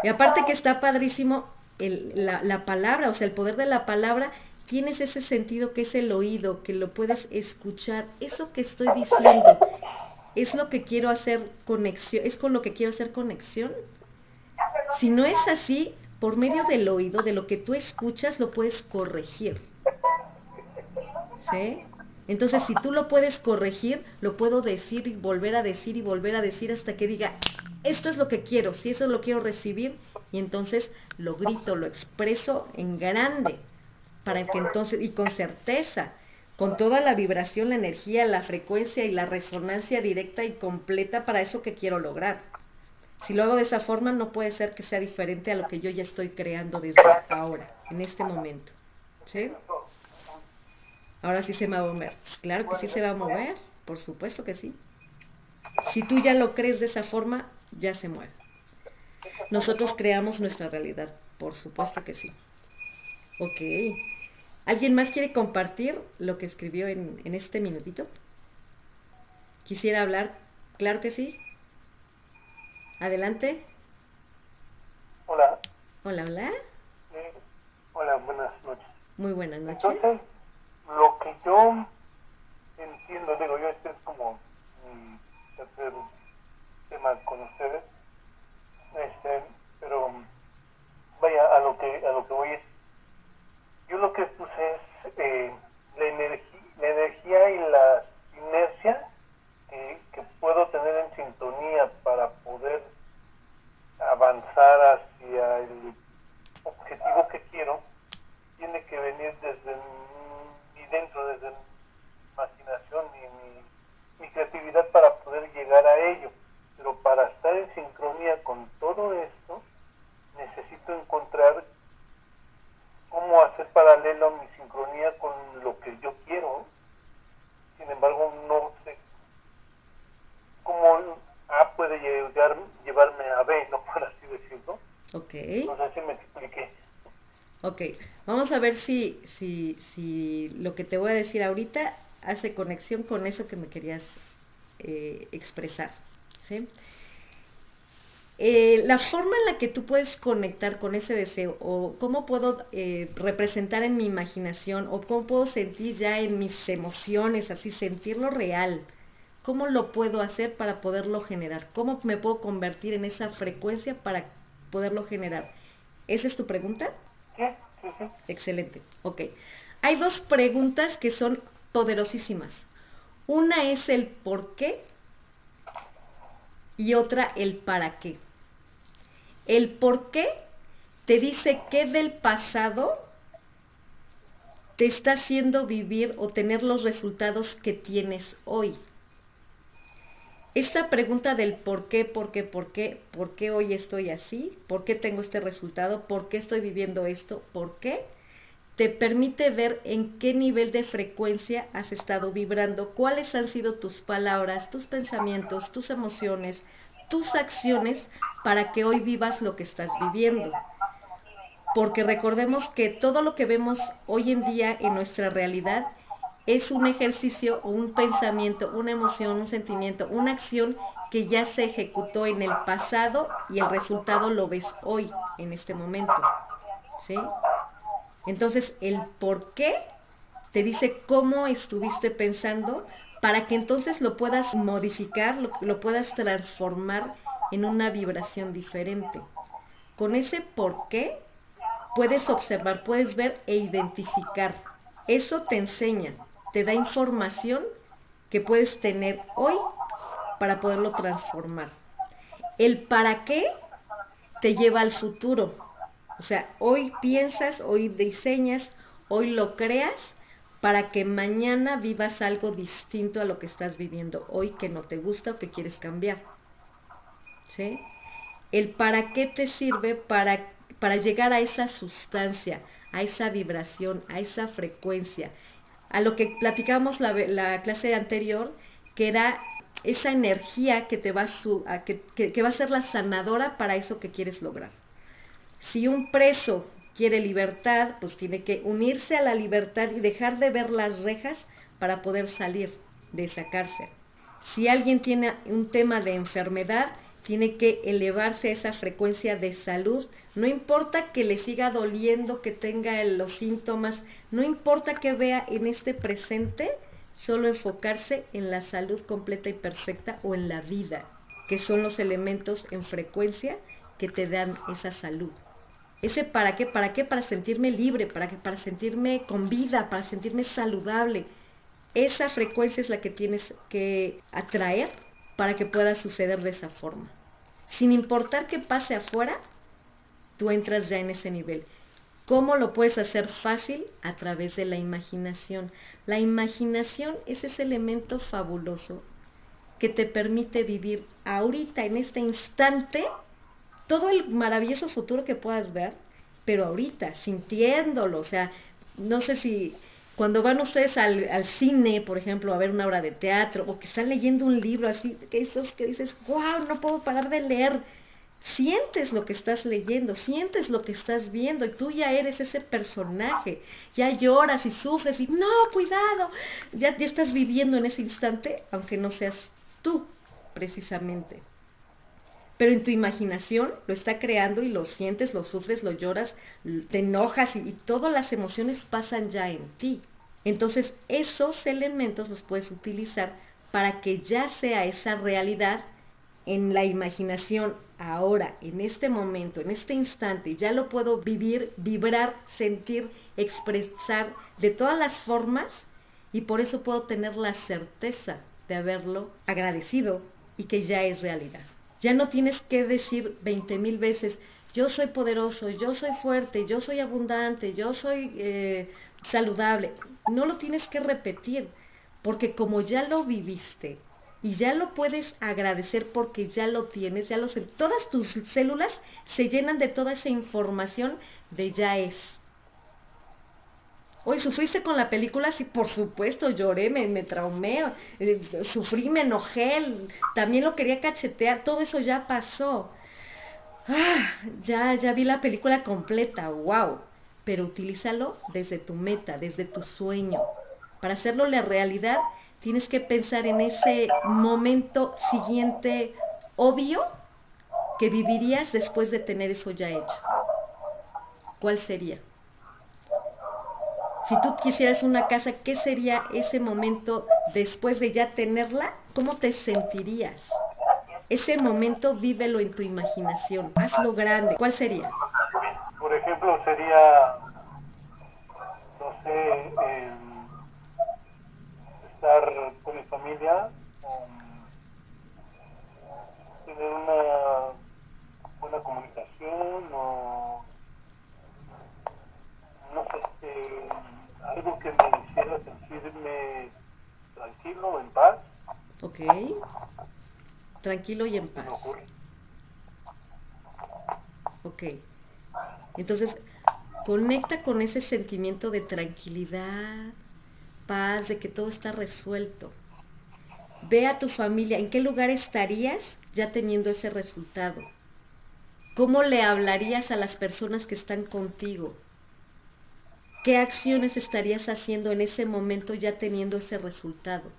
Speaker 1: Y aparte que está padrísimo la, la palabra, o sea, el poder de la palabra tienes ese sentido que es el oído, que lo puedes escuchar. Eso que estoy diciendo, ¿es lo que quiero hacer conexión? ¿Es con lo que quiero hacer conexión? Si no es así, por medio del oído, de lo que tú escuchas, lo puedes corregir. ¿Sí? Entonces, si tú lo puedes corregir, lo puedo decir y volver a decir y volver a decir hasta que diga, esto es lo que quiero, si eso lo quiero recibir, y entonces lo grito, lo expreso en grande, para que entonces, y con certeza, con toda la vibración, la energía, la frecuencia y la resonancia directa y completa para eso que quiero lograr. Si lo hago de esa forma, no puede ser que sea diferente a lo que yo ya estoy creando desde ahora, en este momento. ¿Sí? Ahora sí se me va a mover. Claro que sí se va a mover, por supuesto que sí. Si tú ya lo crees de esa forma, ya se mueve. Nosotros creamos nuestra realidad, por supuesto que sí. Ok. ¿Alguien más quiere compartir lo que escribió en, en este minutito? ¿Quisiera hablar? Claro que sí. Adelante.
Speaker 3: Hola.
Speaker 1: Hola, hola.
Speaker 3: hola, buenas noches.
Speaker 1: Muy buenas noches.
Speaker 3: Entonces, lo que yo entiendo, digo yo, este es como mi tercer tema con ustedes, este, pero vaya, a lo que a lo que voy es, yo lo que puse es eh, la, energía, la energía y la inercia que puedo tener en sintonía para poder avanzar hacia el objetivo que quiero, tiene que venir desde mi dentro, desde mi imaginación y mi, mi creatividad para poder llegar a ello. Pero para estar en sincronía con todo esto, necesito encontrar cómo hacer paralelo mi sincronía con lo que yo quiero. Sin embargo, no sé cómo A puede llegar, llevarme a B, no por así decirlo.
Speaker 1: Ok.
Speaker 3: No sé si me expliqué.
Speaker 1: Ok, vamos a ver si, si, si lo que te voy a decir ahorita hace conexión con eso que me querías eh, expresar. ¿sí? Eh, la forma en la que tú puedes conectar con ese deseo o cómo puedo eh, representar en mi imaginación o cómo puedo sentir ya en mis emociones, así sentirlo real, cómo lo puedo hacer para poderlo generar, cómo me puedo convertir en esa frecuencia para poderlo generar. ¿Esa es tu pregunta?
Speaker 3: Sí.
Speaker 1: Excelente, ok. Hay dos preguntas que son poderosísimas. Una es el por qué y otra el para qué. El por qué te dice qué del pasado te está haciendo vivir o tener los resultados que tienes hoy. Esta pregunta del por qué, por qué, por qué, por qué hoy estoy así, por qué tengo este resultado, por qué estoy viviendo esto, por qué, te permite ver en qué nivel de frecuencia has estado vibrando, cuáles han sido tus palabras, tus pensamientos, tus emociones, tus acciones para que hoy vivas lo que estás viviendo. Porque recordemos que todo lo que vemos hoy en día en nuestra realidad es un ejercicio o un pensamiento, una emoción, un sentimiento, una acción que ya se ejecutó en el pasado y el resultado lo ves hoy, en este momento. ¿Sí? Entonces, el por qué te dice cómo estuviste pensando para que entonces lo puedas modificar, lo, puedas transformar en una vibración diferente. Con ese por qué puedes observar, puedes ver e identificar. Eso te enseña, te da información que puedes tener hoy para poderlo transformar. El para qué te lleva al futuro. O sea, hoy piensas, hoy diseñas, hoy lo creas para que mañana vivas algo distinto a lo que estás viviendo hoy que no te gusta o que quieres cambiar. ¿Sí? El para qué te sirve para, para llegar a esa sustancia, a esa vibración, a esa frecuencia, a lo que platicamos la, la clase anterior, que era esa energía que te va a, que, que va a ser la sanadora para eso que quieres lograr. Si un preso quiere libertad, pues tiene que unirse a la libertad y dejar de ver las rejas para poder salir de esa cárcel. Si alguien tiene un tema de enfermedad, tiene que elevarse esa frecuencia de salud. No importa que le siga doliendo, que tenga los síntomas, no importa que vea en este presente, solo enfocarse en la salud completa y perfecta o en la vida, que son los elementos en frecuencia que te dan esa salud. Ese para qué, para qué, para sentirme libre, para, para sentirme con vida, para sentirme saludable. Esa frecuencia es la que tienes que atraer para que pueda suceder de esa forma. Sin importar qué pase afuera, tú entras ya en ese nivel. ¿Cómo lo puedes hacer fácil? A través de la imaginación. La imaginación es ese elemento fabuloso que te permite vivir ahorita, en este instante, todo el maravilloso futuro que puedas ver, pero ahorita, sintiéndolo, o sea, no sé si cuando van ustedes al, cine, por ejemplo, a ver una obra de teatro, o que están leyendo un libro así, que esos que dices, wow, no puedo parar de leer, sientes lo que estás leyendo, sientes lo que estás viendo y tú ya eres ese personaje, ya lloras y sufres y no, cuidado, ya, ya estás viviendo en ese instante, aunque no seas tú precisamente. Pero en tu imaginación lo está creando y lo sientes, lo sufres, lo lloras, te enojas y, todas las emociones pasan ya en ti. Entonces esos elementos los puedes utilizar para que ya sea esa realidad en la imaginación ahora, en este momento, en este instante, ya lo puedo vivir, vibrar, sentir, expresar de todas las formas y por eso puedo tener la certeza de haberlo agradecido y que ya es realidad. Ya no tienes que decir 20 mil veces, yo soy poderoso, yo soy fuerte, yo soy abundante, yo soy eh, saludable. No lo tienes que repetir, porque como ya lo viviste y ya lo puedes agradecer porque ya lo tienes, ya lo sé, todas tus células se llenan de toda esa información de ya es. Hoy ¿sufriste con la película? Sí, por supuesto, lloré, me, me traumé, eh, sufrí, me enojé, también lo quería cachetear, todo eso ya pasó. Ah, ya, ya vi la película completa, wow. Pero utilízalo desde tu meta, desde tu sueño. Para hacerlo la realidad, tienes que pensar en ese momento siguiente obvio que vivirías después de tener eso ya hecho? ¿Cuál sería? Si tú quisieras una casa, ¿qué sería ese momento después de ya tenerla? ¿Cómo te sentirías? Ese momento vívelo en tu imaginación, hazlo grande. ¿Cuál sería?
Speaker 3: Por ejemplo, sería, no sé, em, estar con mi familia, tener una buena comunicación o no sé, eh, algo que me hiciera sentirme tranquilo, en paz.
Speaker 1: Ok. Tranquilo y en paz. Ok. Entonces, conecta con ese sentimiento de tranquilidad, paz, de que todo está resuelto. Ve a tu familia, ¿en qué lugar estarías ya teniendo ese resultado? ¿Cómo le hablarías a las personas que están contigo? ¿Qué acciones estarías haciendo en ese momento ya teniendo ese resultado?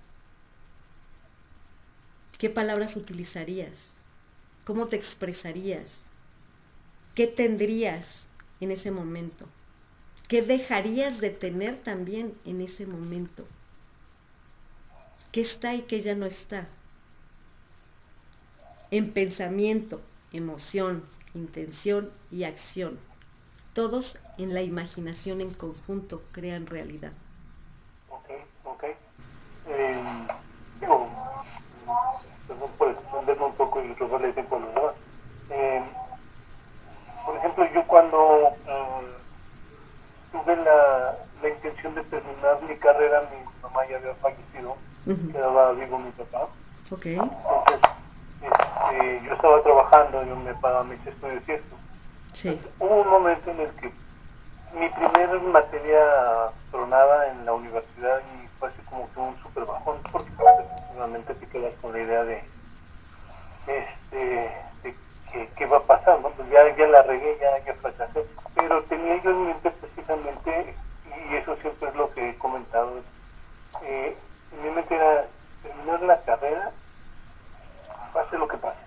Speaker 1: ¿Qué palabras utilizarías? ¿Cómo te expresarías? ¿Qué tendrías en ese momento? ¿Qué dejarías de tener también en ese momento? ¿Qué está y qué ya no está? En pensamiento, emoción, intención y acción todos en la imaginación en conjunto crean realidad.
Speaker 3: Ok, ok. Eh, digo, perdón por poco y ejemplo, yo cuando eh, tuve la, la, intención de terminar mi carrera, mi mamá ya había fallecido, quedaba vivo mi papá.
Speaker 1: Okay.
Speaker 3: Entonces, este, yo estaba trabajando, yo me pagaba mis estudios y esto Hubo un momento en el que mi primer materia tronaba en la universidad y fue así como que un super bajón, porque efectivamente te quedas con la idea de, este, que, va a pasar, ¿no? Pues ya, ya la regué, ya, ya fracasé, pero tenía yo en mente precisamente, y eso siempre es lo que he comentado, eh, en mi mente era terminar la carrera, pase lo que pase.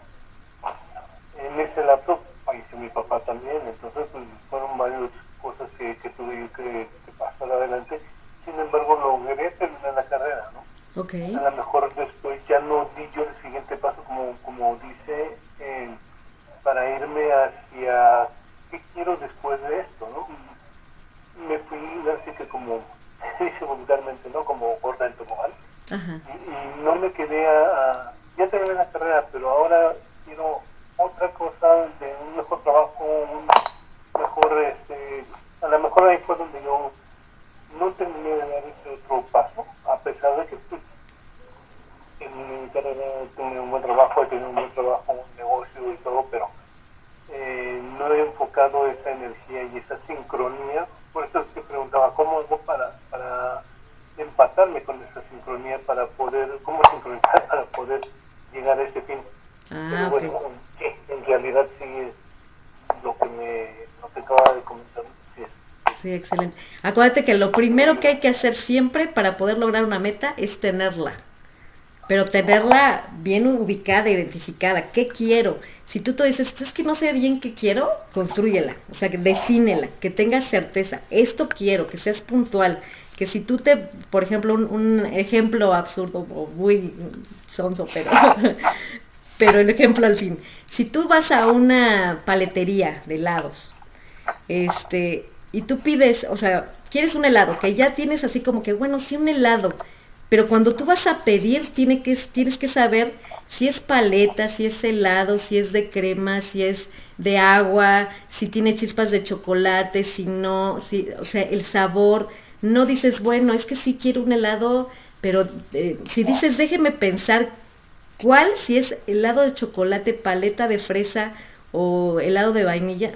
Speaker 3: En ese laptop falleció mi papá también, entonces pues, fueron varias cosas que, que tuve yo que, pasar adelante. Sin embargo, logré terminar la carrera, ¿no?
Speaker 1: Okay.
Speaker 3: A lo mejor después ya no di yo el siguiente paso, como, como dice, para irme hacia qué quiero después de esto, ¿no? Me fui así que como dice vulgarmente, ¿no? Como gorda en tobogán. Y, y, no me quedé a, a, ya terminé la carrera, pero ahora quiero otra cosa de un mejor trabajo, un mejor, este, a lo mejor ahí fue donde yo no terminé de dar ese otro paso, a pesar de que pues, en mi carrera tenido un buen trabajo, he tenido un buen trabajo, un negocio y todo, pero eh, no he enfocado esa energía y esa sincronía. Por eso es que preguntaba, ¿cómo hago para, para empatarme con esa sincronía, para poder, cómo sincronizar para poder llegar a ese fin?
Speaker 1: Ah,
Speaker 3: en realidad sí es lo que me lo que acaba de comentar.
Speaker 1: Sí, excelente. Acuérdate que lo primero que hay que hacer siempre para poder lograr una meta es tenerla. Pero tenerla bien ubicada, identificada. ¿Qué quiero? Si tú te dices, es que no sé bien qué quiero, construyela. O sea, que defínela, que tengas certeza. Esto quiero, que seas puntual. Que si tú te, por ejemplo, un, ejemplo absurdo muy sonso, pero pero el ejemplo al fin. Si tú vas a una paletería de helados, este, y tú pides, o sea, quieres un helado, que ya tienes así como que, bueno, sí un helado, pero cuando tú vas a pedir, tienes que saber si es paleta, si es helado, si es de crema, si es de agua, si tiene chispas de chocolate, si no, si, o sea, el sabor. No dices, bueno, es que sí quiero un helado, pero eh, si dices, déjeme pensar ¿Cuál? Si es helado de chocolate, paleta de fresa o helado de vainilla.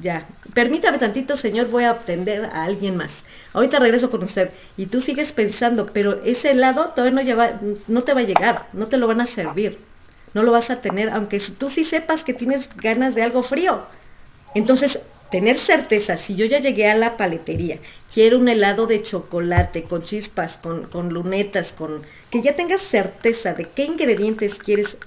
Speaker 1: Ya, permítame tantito, señor, voy a atender a alguien más. Ahorita regreso con usted. Y tú sigues pensando, pero ese helado todavía no, no te va a llegar, no te lo van a servir, no lo vas a tener, aunque tú sí sepas que tienes ganas de algo frío. Entonces, tener certeza, si yo ya llegué a la paletería, quiero un helado de chocolate con chispas, con, lunetas, con que ya tengas certeza de qué ingredientes quieres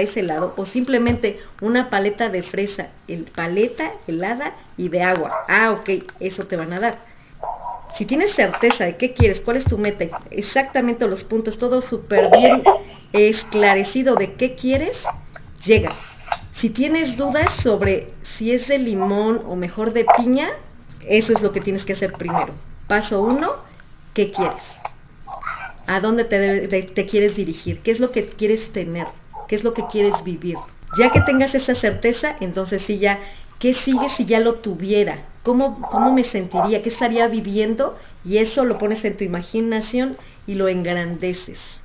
Speaker 1: ese lado, o simplemente una paleta de fresa, el, paleta helada y de agua. Ah, ok, eso te van a dar. Si tienes certeza de qué quieres, cuál es tu meta, exactamente los puntos, todo súper bien esclarecido de qué quieres, llega. Si tienes dudas sobre si es de limón o mejor de piña, eso es lo que tienes que hacer primero. Paso uno, ¿qué quieres? ¿A dónde te, te, quieres dirigir? ¿Qué es lo que quieres tener? ¿Qué es lo que quieres vivir? Ya que tengas esa certeza, entonces sí ya, ¿qué sigue si ya lo tuviera? ¿Cómo, ¿Cómo me sentiría? ¿Qué estaría viviendo? Y eso lo pones en tu imaginación y lo engrandeces.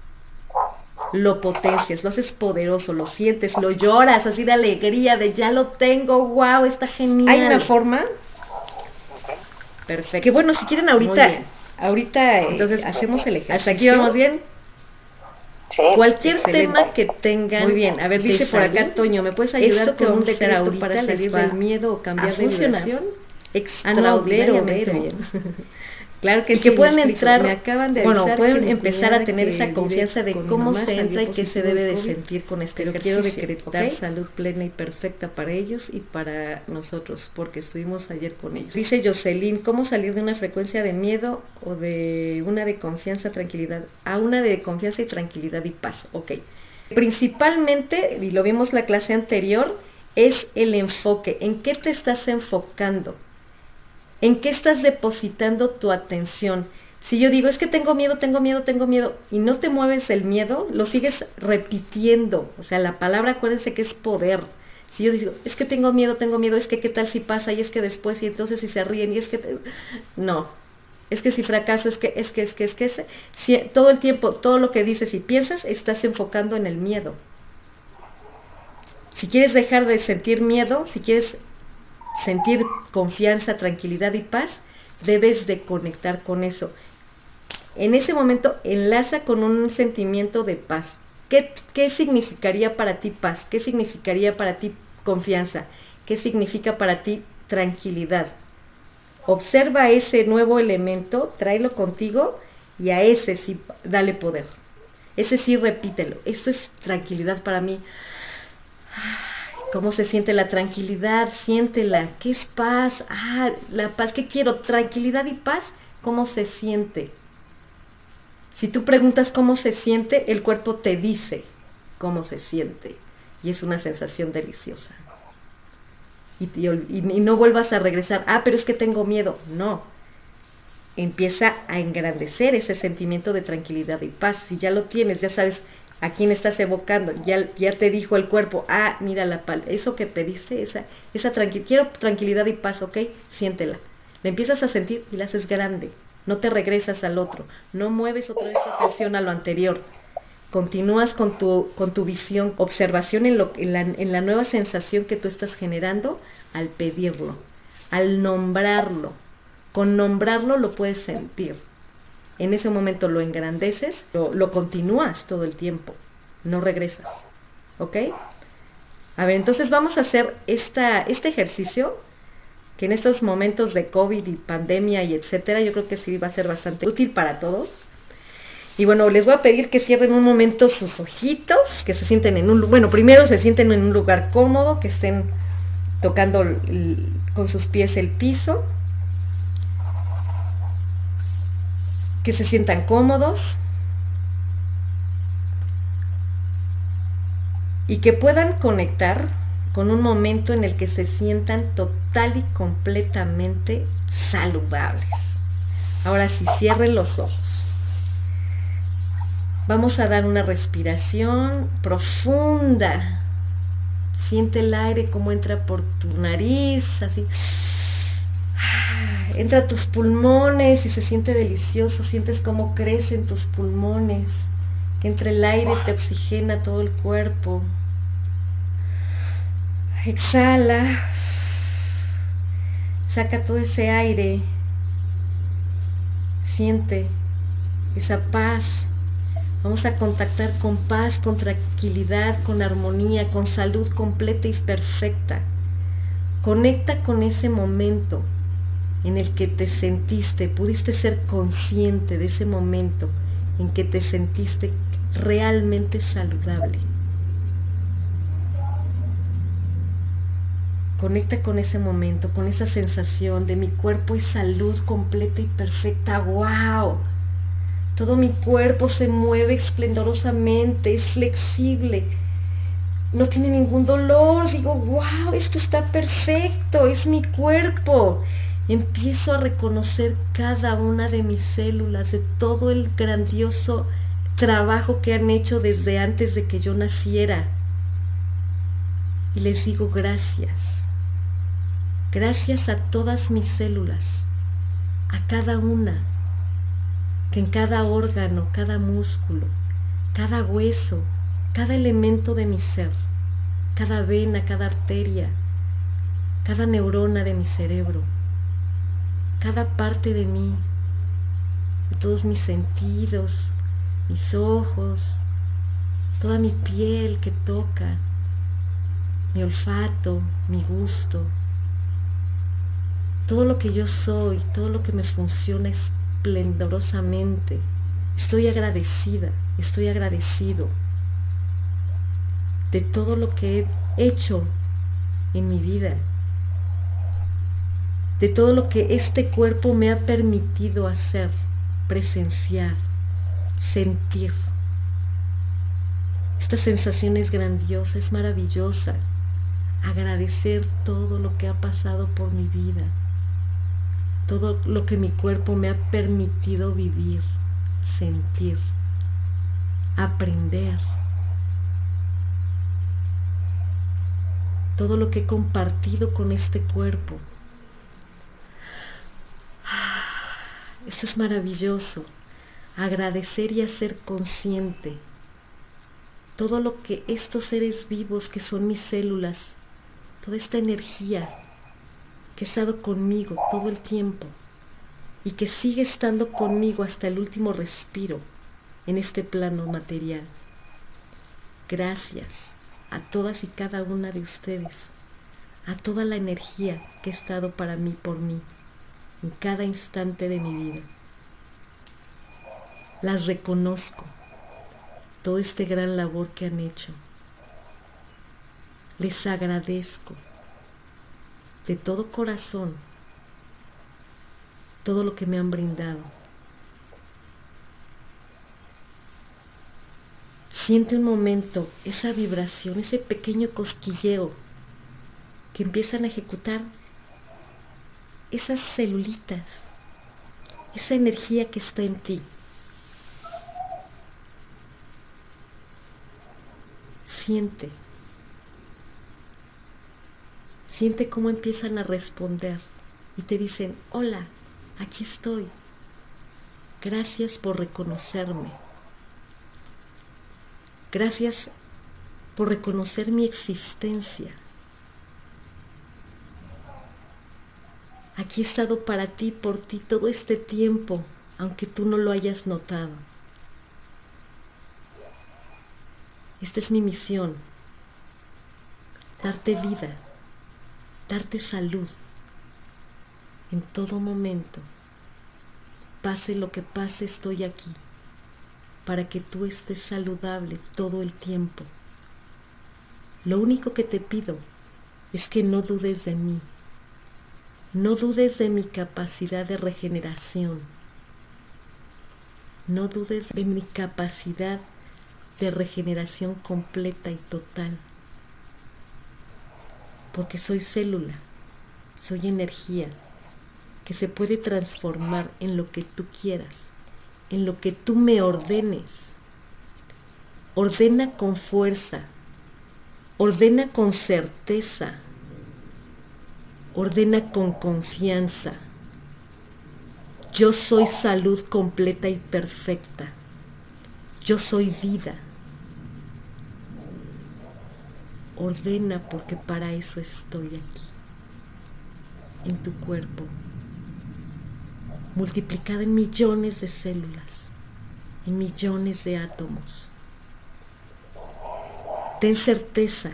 Speaker 1: Lo potencias, lo haces poderoso, lo sientes, lo lloras así de alegría, de ya lo tengo, wow, está genial. Hay una forma. Perfecto. Que bueno, si quieren ahorita Ahorita eh, entonces hacemos el ejercicio. Hasta aquí vamos bien. Sí, Cualquier tema que tengan. Muy bien, a ver, dice por acá Toño, ¿me puedes ayudar con un decreto para salir del miedo o cambiar de vibración? Extraordinariamente bien. Claro que, que puedan entrar, me acaban de bueno, pueden empezar a tener esa confianza de cómo se entra y qué se debe de sentir con este Pero ejercicio. quiero decretar salud plena y perfecta para ellos y para nosotros, porque estuvimos ayer con ellos. Dice Jocelyn, ¿cómo salir de una frecuencia de miedo o de una de confianza, tranquilidad, a una de confianza y tranquilidad y paz? Ok. Principalmente, y lo vimos la clase anterior, es el enfoque. ¿En qué te estás enfocando? ¿En qué estás depositando tu atención? Si yo digo, es que tengo miedo, tengo miedo, tengo miedo, y no te mueves el miedo, lo sigues repitiendo. O sea, la palabra, acuérdense que es poder. Si yo digo, es que tengo miedo, tengo miedo, es que qué tal si pasa, y es que después, y entonces si se ríen, y es que... No, es que si fracaso, es que, es que, es que, es que, si, todo el tiempo, todo lo que dices y piensas, estás enfocando en el miedo. Si quieres dejar de sentir miedo, si quieres sentir confianza, tranquilidad y paz, debes de conectar con eso. En ese momento enlaza con un sentimiento de paz. ¿Qué, ¿Qué, significaría para ti paz? ¿Qué significaría para ti confianza? ¿Qué significa para ti tranquilidad? Observa ese nuevo elemento, tráelo contigo y a ese sí dale poder. Ese sí repítelo. Esto es tranquilidad para mí. ¿Cómo se siente la tranquilidad? Siéntela. ¿Qué es paz? Ah, la paz. ¿Qué quiero? Tranquilidad y paz. ¿Cómo se siente? Si tú preguntas cómo se siente, el cuerpo te dice cómo se siente. Y es una sensación deliciosa. Y, y, no vuelvas a regresar, ah, pero es que tengo miedo. No. Empieza a engrandecer ese sentimiento de tranquilidad y paz. Si ya lo tienes, ya sabes a quién estás evocando. Ya, ya te dijo el cuerpo, ah, mira la pal, eso que pediste, esa, esa tranquilidad, quiero tranquilidad y paz, ¿ok? Siéntela. La empiezas a sentir y la haces grande. No te regresas al otro. No mueves otra vez tu atención a lo anterior. Continúas con tu, con tu visión, observación en, lo, en la nueva sensación que tú estás generando al pedirlo, al nombrarlo. Con nombrarlo lo puedes sentir en ese momento lo engrandeces, lo, continúas todo el tiempo, no regresas. ¿Ok? A ver, entonces vamos a hacer esta, este ejercicio que en estos momentos de COVID y pandemia y etcétera, yo creo que sí va a ser bastante útil para todos. Y bueno, les voy a pedir que cierren un momento sus ojitos, que se sienten en un, bueno, primero se sienten en un lugar cómodo, que estén tocando con sus pies el piso, que se sientan cómodos y que puedan conectar con un momento en el que se sientan total y completamente saludables. Ahora sí, cierren los ojos. Vamos a dar una respiración profunda. Siente el aire como entra por tu nariz, así entra a tus pulmones y se siente delicioso, sientes cómo crecen tus pulmones, que entre el aire te oxigena todo el cuerpo. Exhala, saca todo ese aire, siente esa paz. Vamos a contactar con paz, con tranquilidad, con armonía, con salud completa y perfecta. Conecta con ese momento en el que te sentiste, pudiste ser consciente de ese momento en que te sentiste realmente saludable. Conecta con ese momento, con esa sensación de mi cuerpo es salud completa y perfecta. ¡Wow! Todo mi cuerpo se mueve esplendorosamente, es flexible, no tiene ningún dolor. Digo, wow, esto está perfecto, es mi cuerpo. Empiezo a reconocer cada una de mis células, de todo el grandioso trabajo que han hecho desde antes de que yo naciera. Y les digo gracias. Gracias a todas mis células, a cada una, que en cada órgano, cada músculo, cada hueso, cada elemento de mi ser, cada vena, cada arteria, cada neurona de mi cerebro, cada parte de mí, de todos mis sentidos, mis ojos, toda mi piel que toca, mi olfato, mi gusto, todo lo que yo soy, todo lo que me funciona esplendorosamente. Estoy agradecida, estoy agradecido de todo lo que he hecho en mi vida, de todo lo que este cuerpo me ha permitido hacer, presenciar, sentir. Esta sensación es grandiosa, es maravillosa. Agradecer todo lo que ha pasado por mi vida todo lo que mi cuerpo me ha permitido vivir, sentir, aprender, todo lo que he compartido con este cuerpo. Esto es maravilloso, agradecer y hacer consciente todo lo que estos seres vivos que son mis células, toda esta energía que ha estado conmigo todo el tiempo y que sigue estando conmigo hasta el último respiro en este plano material. Gracias a todas y cada una de ustedes, a toda la energía que ha estado para mí por mí en cada instante de mi vida. Las reconozco, todo este gran labor que han hecho. Les agradezco de todo corazón todo lo que me han brindado. Siente un momento esa vibración, ese pequeño cosquilleo que empiezan a ejecutar esas celulitas, esa energía que está en ti. Siente. Siente cómo empiezan a responder y te dicen, hola, aquí estoy. Gracias por reconocerme. Gracias por reconocer mi existencia. Aquí he estado para ti, por ti, todo este tiempo, aunque tú no lo hayas notado. Esta es mi misión, darte vida darte salud en todo momento. Pase lo que pase, estoy aquí para que tú estés saludable todo el tiempo. Lo único que te pido es que no dudes de mí, no dudes de mi capacidad de regeneración, no dudes de mi capacidad de regeneración completa y total. Porque soy célula, soy energía que se puede transformar en lo que tú quieras, en lo que tú me ordenes. Ordena con fuerza, ordena con certeza, ordena con confianza. Yo soy salud completa y perfecta. Yo soy vida ordena porque para eso estoy aquí, en tu cuerpo, multiplicada en millones de células, en millones de átomos. Ten certeza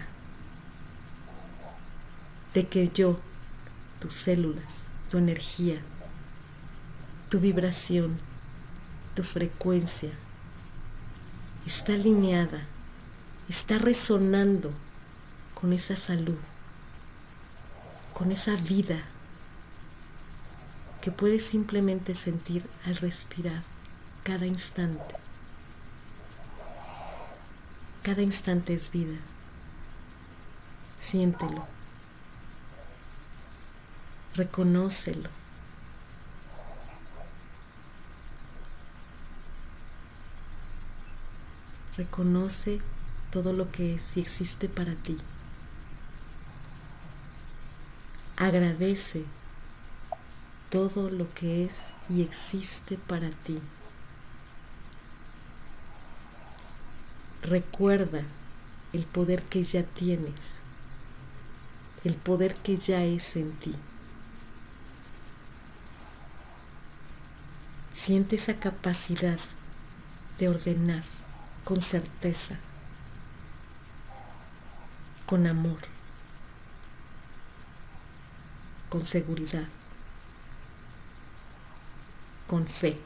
Speaker 1: de que yo, tus células, tu energía, tu vibración, tu frecuencia, está alineada, está resonando con esa salud, con esa vida que puedes simplemente sentir al respirar cada instante. Cada instante es vida. Siéntelo. Reconócelo. Reconoce todo lo que es y existe para ti. Agradece todo lo que es y existe para ti. Recuerda el poder que ya tienes, el poder que ya es en ti. Siente esa capacidad de ordenar con certeza, con amor, con seguridad, con fe.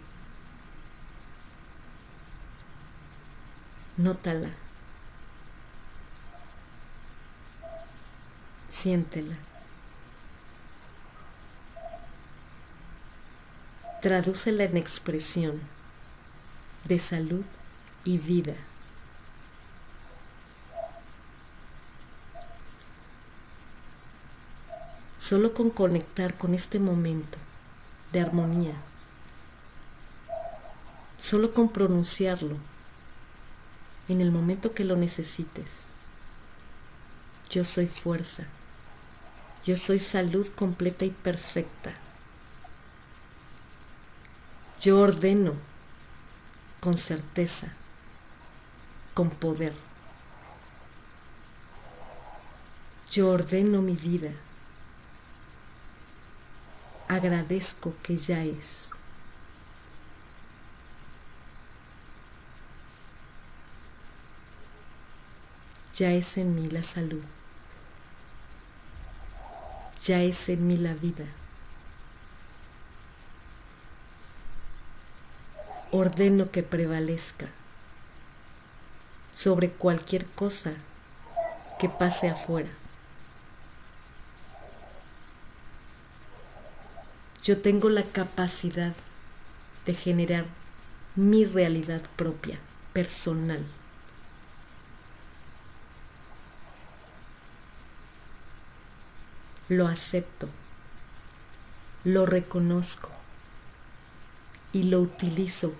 Speaker 1: Nótala. Siéntela. Tradúcela en expresión de salud y vida. Solo con conectar con este momento de armonía, solo con pronunciarlo en el momento que lo necesites. Yo soy fuerza. Yo soy salud completa y perfecta. Yo ordeno con certeza con poder. Yo ordeno mi vida. Agradezco que ya es. Ya es en mí la salud. Ya es en mí la vida. Ordeno que prevalezca sobre cualquier cosa que pase afuera. Yo tengo la capacidad de generar mi realidad propia, personal. Lo acepto, lo reconozco y lo utilizo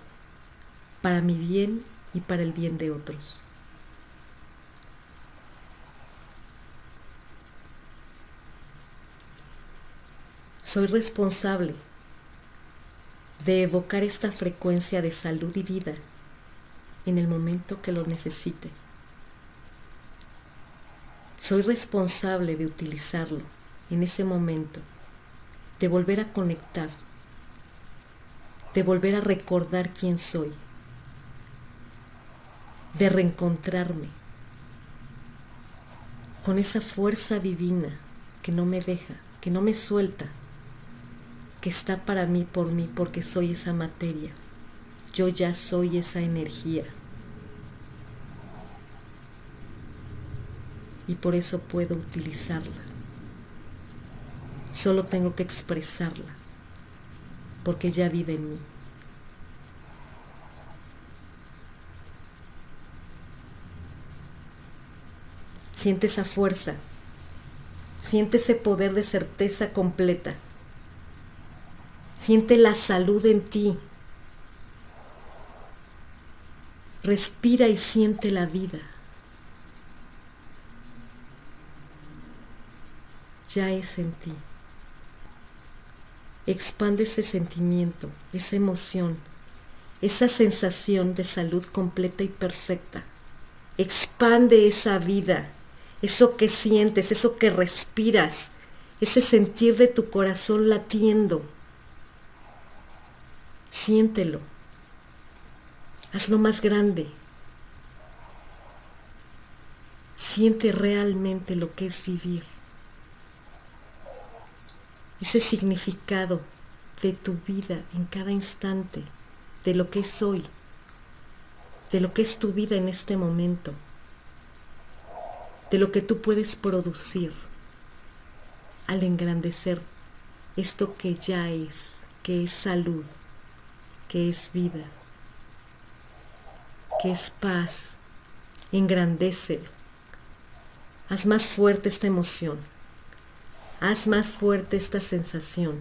Speaker 1: para mi bien y para el bien de otros. Soy responsable de evocar esta frecuencia de salud y vida en el momento que lo necesite. Soy responsable de utilizarlo en ese momento, de volver a conectar, de volver a recordar quién soy, de reencontrarme con esa fuerza divina que no me deja, que no me suelta, que está para mí por mí porque soy esa materia. Yo ya soy esa energía. Y por eso puedo utilizarla. Solo tengo que expresarla porque ya vive en mí. Siente esa fuerza, siente ese poder de certeza completa Siente la salud en ti. Respira y siente la vida. Ya es en ti. Expande ese sentimiento, esa emoción, esa sensación de salud completa y perfecta. Expande esa vida, eso que sientes, eso que respiras, ese sentir de tu corazón latiendo Siéntelo. Hazlo más grande. Siente realmente lo que es vivir. Ese significado de tu vida en cada instante, de lo que es hoy, de lo que es tu vida en este momento, de lo que tú puedes producir al engrandecer esto que ya es, que es salud, que es vida, que es paz, engrandece. Haz más fuerte esta emoción, haz más fuerte esta sensación,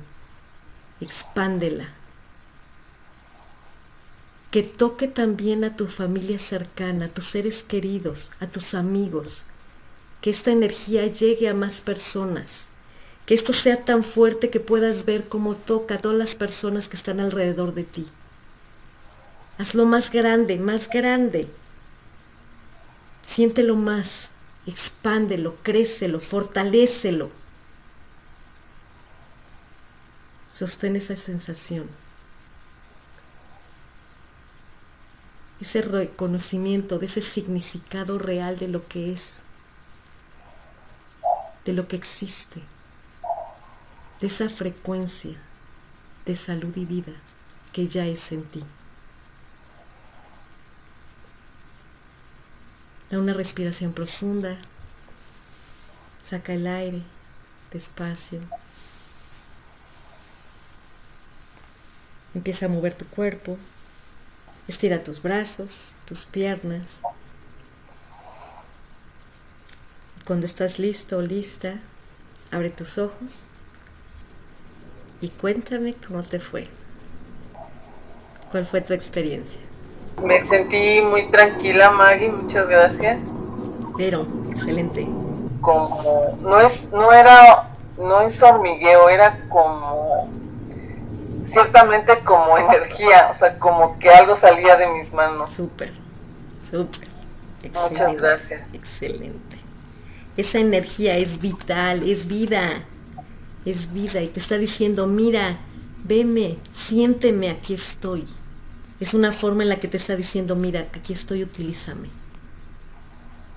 Speaker 1: expándela. Que toque también a tu familia cercana, a tus seres queridos, a tus amigos, que esta energía llegue a más personas, que esto sea tan fuerte que puedas ver cómo toca a todas las personas que están alrededor de ti. Hazlo más grande, más grande. Siéntelo más, expándelo, crécelo, fortalécelo. Sostén esa sensación. Ese reconocimiento de ese significado real de lo que es, de lo que existe, de esa frecuencia de salud y vida que ya es en ti. Da una respiración profunda. Saca el aire despacio. Empieza a mover tu cuerpo. Estira tus brazos, tus piernas. Cuando estás listo o lista, abre tus ojos y cuéntame cómo te fue. ¿Cuál fue tu experiencia?
Speaker 4: Me sentí muy tranquila, Maggie, muchas gracias.
Speaker 1: Pero, excelente.
Speaker 4: Como, no es, no era, no es hormigueo, era como, ciertamente como energía, o sea, como que algo salía de mis manos.
Speaker 1: Súper, súper.
Speaker 4: Muchas gracias.
Speaker 1: Excelente. Esa energía es vital, es vida, es vida y te está diciendo, mira, veme, siénteme, aquí estoy. Es una forma en la que te está diciendo, mira, aquí estoy, utilízame.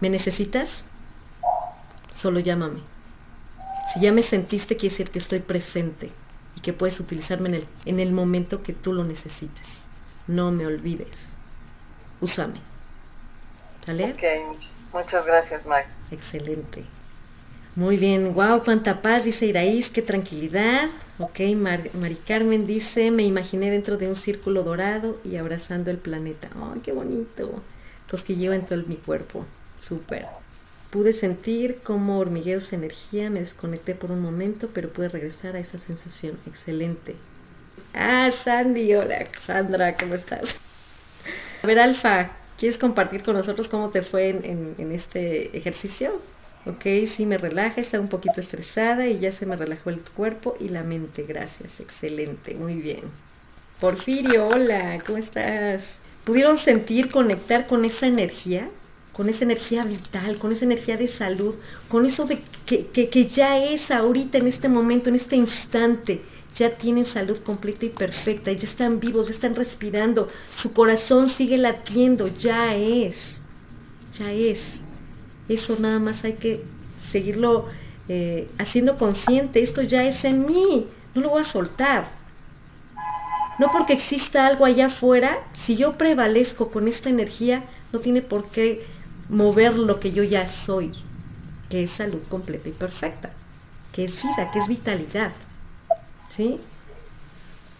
Speaker 1: ¿Me necesitas? Solo llámame. Si ya me sentiste, quiere decir que estoy presente y que puedes utilizarme en el, en el momento que tú lo necesites. No me olvides. Úsame.
Speaker 4: ¿Sale? Ok, muchas gracias, Mike.
Speaker 1: Excelente. Muy bien, wow, cuánta paz, dice Iraís, qué tranquilidad. Ok, Mari Carmen dice, me imaginé dentro de un círculo dorado y abrazando el planeta. ¡Ay, qué bonito! Cosquilleo en todo mi cuerpo. Súper. Pude sentir como hormigueos energía, me desconecté por un momento, pero pude regresar a esa sensación. Excelente. Ah, Sandy, hola, Sandra, ¿cómo estás? A ver, Alfa, ¿quieres compartir con nosotros cómo te fue en este ejercicio? Ok, sí me relaja, estaba un poquito estresada y ya se me relajó el cuerpo y la mente. Gracias, excelente, muy bien. Porfirio, hola, ¿cómo estás? ¿Pudieron sentir, conectar con esa energía? Con esa energía vital, con esa energía de salud, con eso de que, que ya es ahorita, en este momento, en este instante, ya tienen salud completa y perfecta, ya están vivos, ya están respirando, su corazón sigue latiendo, ya es, ya es. Eso nada más hay que seguirlo eh, haciendo consciente. Esto ya es en mí. No lo voy a soltar. No porque exista algo allá afuera, si yo prevalezco con esta energía, no tiene por qué mover lo que yo ya soy, que es salud completa y perfecta, que es vida, que es vitalidad. ¿Sí?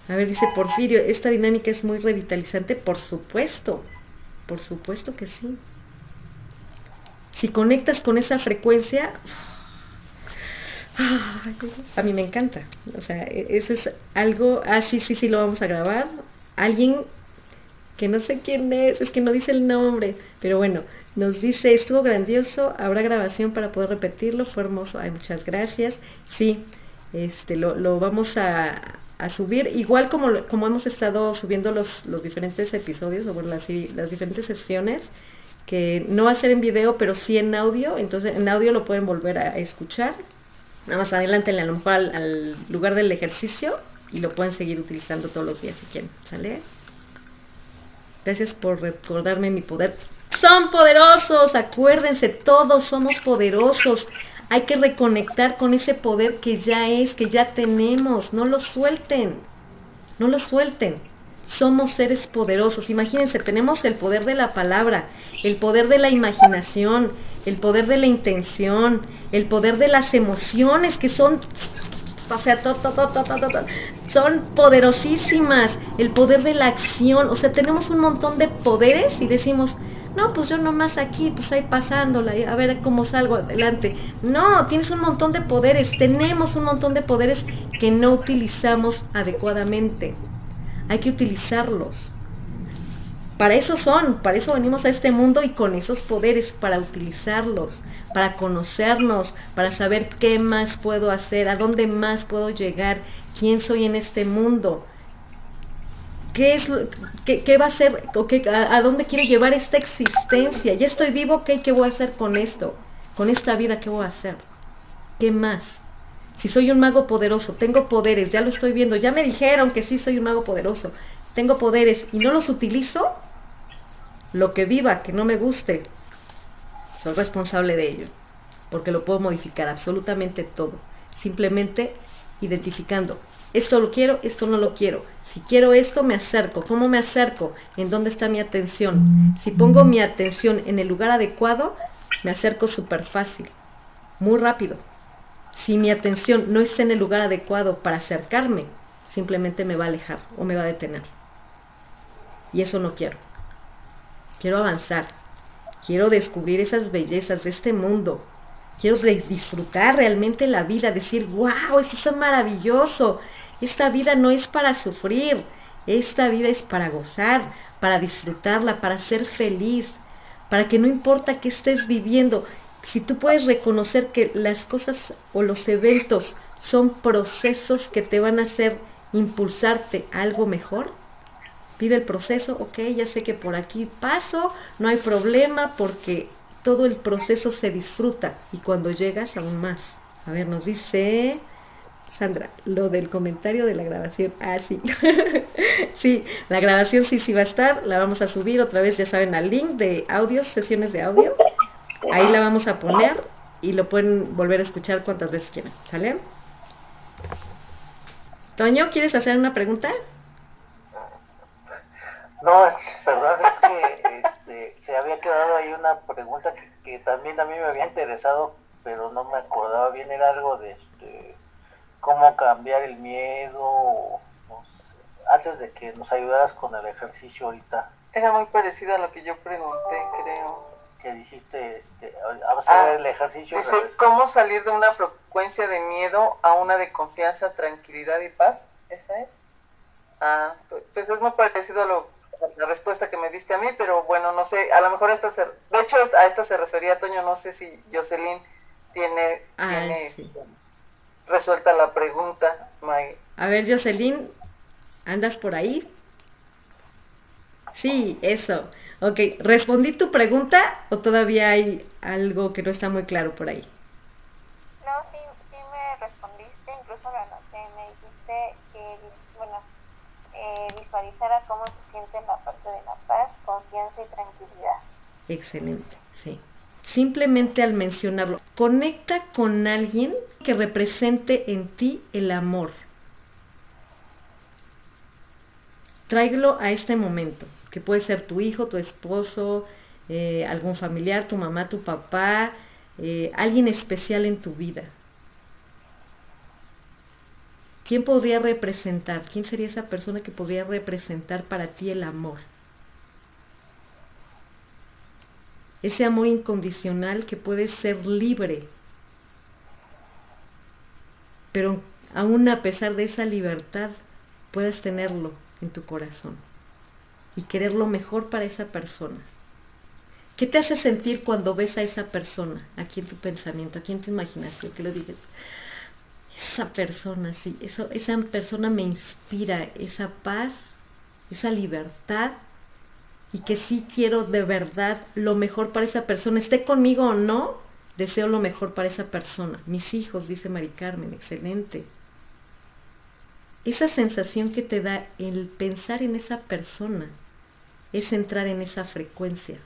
Speaker 1: A ver, dice Porfirio, ¿esta dinámica es muy revitalizante? Por supuesto, por supuesto que sí. Si conectas con esa frecuencia, a mí me encanta. O sea, e, eso es algo, ah, sí, sí, sí, lo vamos a grabar. Alguien que no sé quién es, es que no dice el nombre, pero bueno, nos dice, estuvo grandioso, habrá grabación para poder repetirlo, fue hermoso, ay, muchas gracias. Sí, este, lo, vamos a, subir, igual como, como hemos estado subiendo los, los diferentes episodios, o las, las diferentes sesiones, que no va a ser en video, pero sí en audio, entonces en audio lo pueden volver a escuchar. Nada más adelante a lo mejor al, lugar del ejercicio y lo pueden seguir utilizando todos los días si quieren, ¿sale? Gracias por recordarme mi poder. Son poderosos, acuérdense, todos somos poderosos. Hay que reconectar con ese poder que ya es, que ya tenemos. No lo suelten, no lo suelten. somos seres poderosos. Imagínense, tenemos el poder de la palabra, el poder de la imaginación, el poder de la intención, el poder de las emociones que son, o sea, son poderosísimas, el poder de la acción, o sea, tenemos un montón de poderes y decimos, no, pues yo nomás aquí, pues ahí pasándola, a ver cómo salgo adelante. No, tienes un montón de poderes, tenemos un montón de poderes que no utilizamos adecuadamente. Hay que utilizarlos. Para eso son, para eso venimos a este mundo y con esos poderes, para utilizarlos, para conocernos, para saber qué más puedo hacer, a dónde más puedo llegar, quién soy en este mundo, qué es qué, va a ser, o qué, a, dónde quiero llevar esta existencia. Ya estoy vivo, ¿qué, ¿qué voy a hacer con esto? Con esta vida, ¿qué voy a hacer? ¿Qué más? Si soy un mago poderoso, tengo poderes, ya lo estoy viendo, ya me dijeron que sí soy un mago poderoso, tengo poderes y no los utilizo, lo que viva, que no me guste, soy responsable de ello, porque lo puedo modificar absolutamente todo, simplemente identificando, esto lo quiero, esto no lo quiero, si quiero esto me acerco, ¿cómo me acerco? ¿En dónde está mi atención? Si pongo mi atención en el lugar adecuado, me acerco súper fácil, muy rápido. Si mi atención no está en el lugar adecuado para acercarme, simplemente me va a alejar o me va a detener. Y eso no quiero quiero avanzar, quiero descubrir esas bellezas de este mundo, quiero disfrutar realmente la vida, decir, wow, eso está maravilloso, esta vida no es para sufrir, esta vida es para gozar, para disfrutarla, para ser feliz, para que no importa qué estés viviendo, si tú puedes reconocer que las cosas o los eventos son procesos que te van a hacer impulsarte a algo mejor, vive el proceso, ok, ya sé que por aquí paso, no hay problema porque todo el proceso se disfruta y cuando llegas aún más. A ver, nos dice Sandra, lo del comentario de la grabación. Ah, sí. sí, la grabación sí, sí va a estar. La vamos a subir otra vez, ya saben, al link de audios, sesiones de audio. Ahí la vamos a poner y lo pueden volver a escuchar cuantas veces quieran. ¿Sale? Toño, ¿quieres hacer una pregunta?
Speaker 5: No, es verdad es que este, se había quedado ahí una pregunta que, también a mí me había interesado, pero no me acordaba bien, era algo de este, cómo cambiar el miedo, antes de que nos ayudaras con el ejercicio ahorita.
Speaker 4: Era muy parecido a lo que yo pregunté, creo.
Speaker 5: Que dijiste, este, vamos a ver ah, el ejercicio.
Speaker 4: Dice, ¿cómo salir de una frecuencia de miedo a una de confianza, tranquilidad y paz? ¿Esa es? Ah, pues, pues es muy parecido a lo la respuesta que me diste a mí, pero bueno, no sé, a lo mejor esta se, de hecho a esta se refería Toño, no sé si Jocelyn tiene, resuelta la pregunta.
Speaker 1: A ver, Jocelyn, ¿andas por ahí? Sí, eso. Ok, ¿respondí tu pregunta o todavía hay algo que no está muy claro por ahí?
Speaker 6: No, sí, sí me respondiste, incluso lo anoté, me dijiste que, bueno, eh, visualizara cómo se siente la parte de la paz, confianza y tranquilidad.
Speaker 1: Excelente, sí. Simplemente al mencionarlo, conecta con alguien que represente en ti el amor. Tráigalo a este momento, que puede ser tu hijo, tu esposo, eh, algún familiar, tu mamá, tu papá, eh, alguien especial en tu vida. ¿Quién podría representar? ¿Quién sería esa persona que podría representar para ti el amor? Ese amor incondicional que puede ser libre, pero aún a pesar de esa libertad, puedes tenerlo en tu corazón y querer lo mejor para esa persona. ¿Qué te hace sentir cuando ves a esa persona aquí en tu pensamiento, aquí en tu imaginación? Que lo dices, esa persona, sí, eso, esa persona me inspira esa paz, esa libertad y que sí quiero de verdad lo mejor para esa persona, esté conmigo o no, deseo lo mejor para esa persona. Mis hijos, dice Mari Carmen, excelente. Esa sensación que te da el pensar en esa persona es entrar en esa frecuencia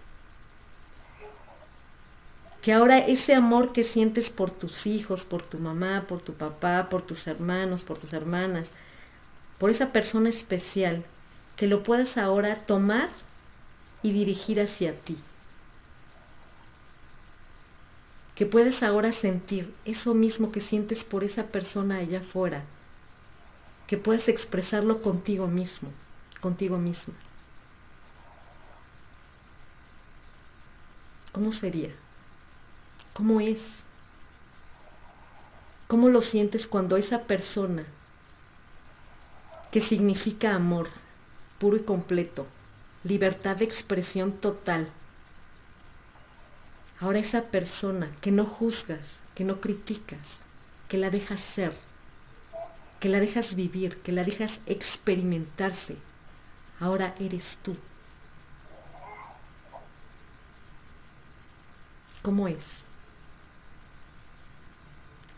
Speaker 1: que ahora ese amor que sientes por tus hijos, por tu mamá, por tu papá, por tus hermanos, por tus hermanas, por esa persona especial, que lo puedas ahora tomar y dirigir hacia ti. Que puedes ahora sentir eso mismo que sientes por esa persona allá afuera. Que puedes expresarlo contigo mismo, contigo misma. ¿Cómo sería? ¿Cómo es? ¿Cómo lo sientes cuando esa persona que significa amor puro y completo, libertad de expresión total, ahora esa persona que no juzgas, que no criticas, que la dejas ser, que la dejas vivir, que la dejas experimentarse, ahora eres tú. ¿Cómo es?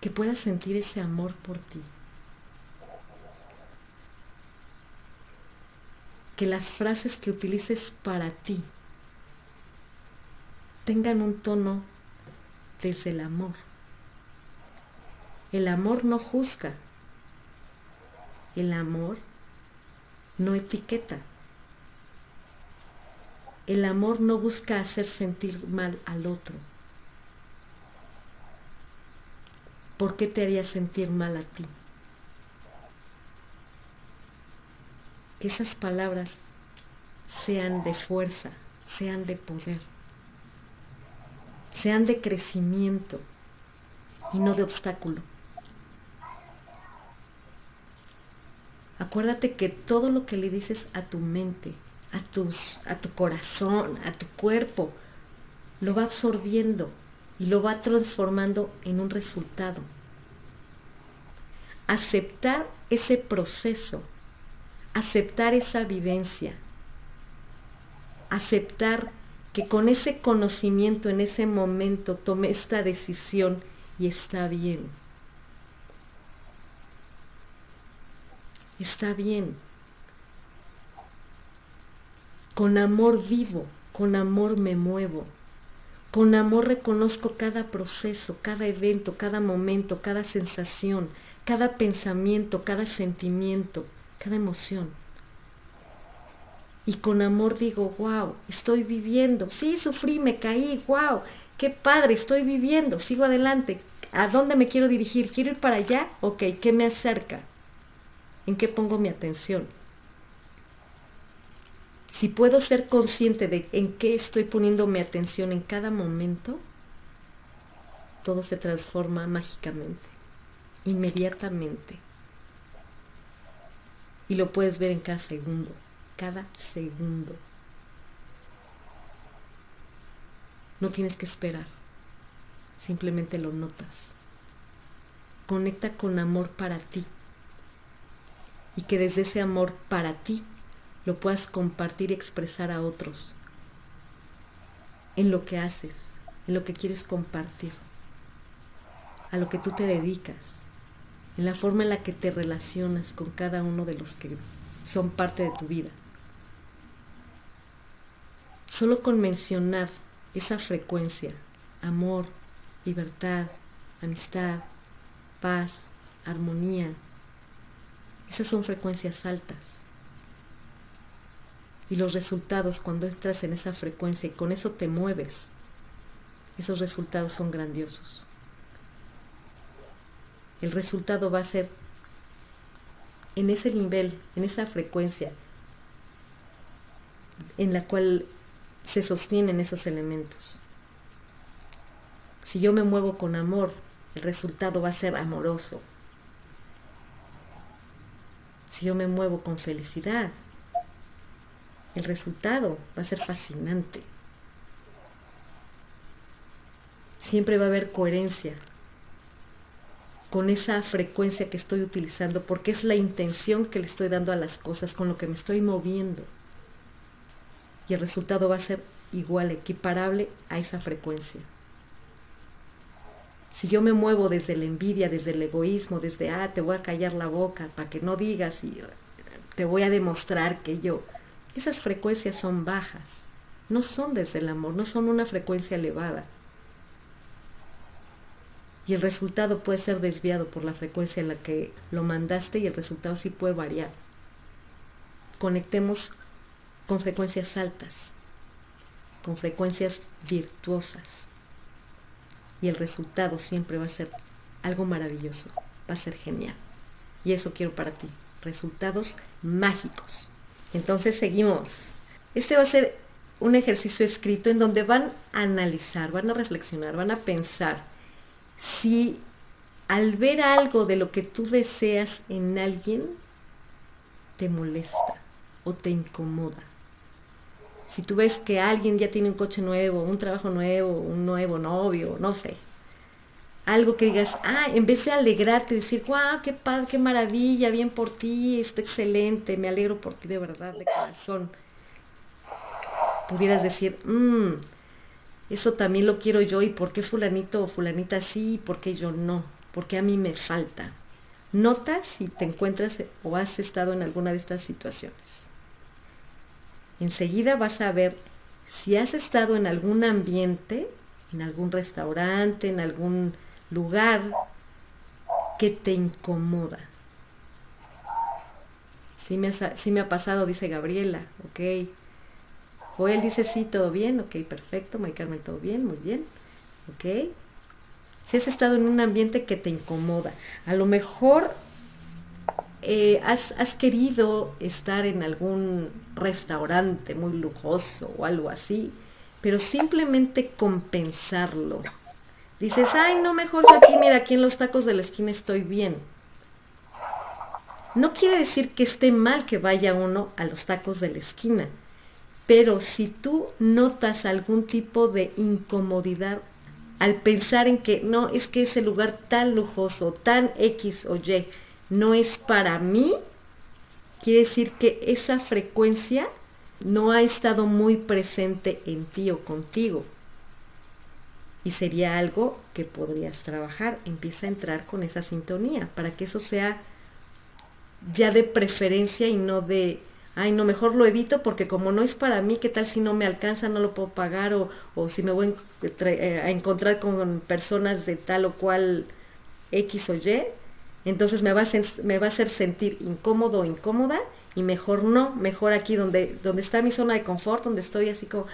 Speaker 1: que puedas sentir ese amor por ti. Que las frases que utilices para ti tengan un tono desde el amor. El amor no juzga. El amor no etiqueta. El amor no busca hacer sentir mal al otro. ¿por qué te haría sentir mal a ti? Esas palabras sean de fuerza, sean de poder, sean de crecimiento y no de obstáculo. Acuérdate que todo lo que le dices a tu mente, a, tus, a tu corazón, a tu cuerpo, lo va absorbiendo y lo va transformando en un resultado. Aceptar ese proceso, aceptar esa vivencia, aceptar que con ese conocimiento en ese momento tomé esta decisión y está bien. Está bien. Con amor vivo, con amor me muevo. Con amor reconozco cada proceso, cada evento, cada momento, cada sensación, cada pensamiento, cada sentimiento, cada emoción. Y con amor digo, wow, estoy viviendo. Sí, sufrí, me caí, wow, qué padre, estoy viviendo, sigo adelante. ¿A dónde me quiero dirigir? ¿Quiero ir para allá? Ok, ¿qué me acerca? ¿En qué pongo mi atención? si puedo ser consciente de en qué estoy poniendo mi atención en cada momento, todo se transforma mágicamente, inmediatamente. Y lo puedes ver en cada segundo, cada segundo. No tienes que esperar, simplemente lo notas. Conecta con amor para ti. Y que desde ese amor para ti lo puedas compartir y expresar a otros en lo que haces, en lo que quieres compartir, a lo que tú te dedicas, en la forma en la que te relacionas con cada uno de los que son parte de tu vida. Solo con mencionar esa frecuencia, amor, libertad, amistad, paz, armonía, esas son frecuencias altas. Y los resultados cuando entras en esa frecuencia y con eso te mueves, esos resultados son grandiosos. El resultado va a ser en ese nivel, en esa frecuencia en la cual se sostienen esos elementos. Si yo me muevo con amor, el resultado va a ser amoroso. Si yo me muevo con felicidad, el resultado va a ser fascinante. Siempre va a haber coherencia con esa frecuencia que estoy utilizando, porque es la intención que le estoy dando a las cosas, con lo que me estoy moviendo. Y el resultado va a ser igual, equiparable a esa frecuencia. Si yo me muevo desde la envidia, desde el egoísmo, desde, ah, te voy a callar la boca para que no digas y te voy a demostrar que yo, esas frecuencias son bajas, no son desde el amor, no son una frecuencia elevada. Y el resultado puede ser desviado por la frecuencia en la que lo mandaste y el resultado sí puede variar. conectemos con frecuencias altas, con frecuencias virtuosas. Y el resultado siempre va a ser algo maravilloso, va a ser genial. Y eso quiero para ti, resultados mágicos. Entonces seguimos. Este va a ser un ejercicio escrito en donde van a analizar, van a reflexionar, van a pensar si al ver algo de lo que tú deseas en alguien, te molesta o te incomoda. Si tú ves que alguien ya tiene un coche nuevo, un trabajo nuevo, un nuevo novio, no sé, algo que digas, ah, en vez de alegrarte, decir, guau, qué padre, qué maravilla, bien por ti, está excelente, me alegro por ti de verdad, de corazón. Pudieras decir, mmm, eso también lo quiero yo, y por qué fulanito o fulanita sí, y por qué yo no, porque a mí me falta. Nota si te encuentras o has estado en alguna de estas situaciones. Enseguida vas a ver si has estado en algún ambiente, en algún restaurante, en algún lugar que te incomoda. Sí me, ha, me ha pasado, dice Gabriela, ok. Joel dice sí, todo bien, ok, perfecto. May Carmen, todo bien, muy bien, ok. Si has estado en un ambiente que te incomoda, a lo mejor eh, has, has, querido estar en algún restaurante muy lujoso o algo así, pero simplemente compensarlo Dices, ay, no, mejor yo aquí, mira, aquí en los tacos de la esquina estoy bien. No quiere decir que esté mal que vaya uno a los tacos de la esquina, pero si tú notas algún tipo de incomodidad al pensar en que no, es que ese lugar tan lujoso, tan X o Y, no es para mí, quiere decir que esa frecuencia no ha estado muy presente en ti o contigo y sería algo que podrías trabajar. Empieza a entrar con esa sintonía para que eso sea ya de preferencia y no de, ay, no, mejor lo evito porque como no es para mí, ¿qué tal si no me alcanza, no lo puedo pagar o, o si me voy eh, a encontrar con personas de tal o cual X o Y? Entonces me va a, me va a hacer sentir incómodo o incómoda y mejor no, mejor aquí donde, donde está mi zona de confort, donde estoy así como,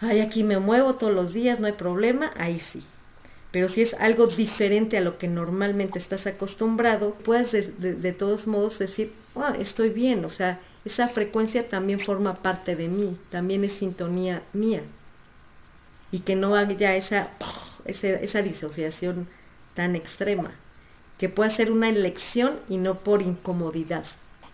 Speaker 1: ay, aquí me muevo todos los días, no hay problema, ahí sí. Pero si es algo diferente a lo que normalmente estás acostumbrado, puedes de, todos modos decir, oh, estoy bien, o sea, esa frecuencia también forma parte de mí, también es sintonía mía. Y que no haya esa, esa, disociación tan extrema, que pueda ser una elección y no por incomodidad.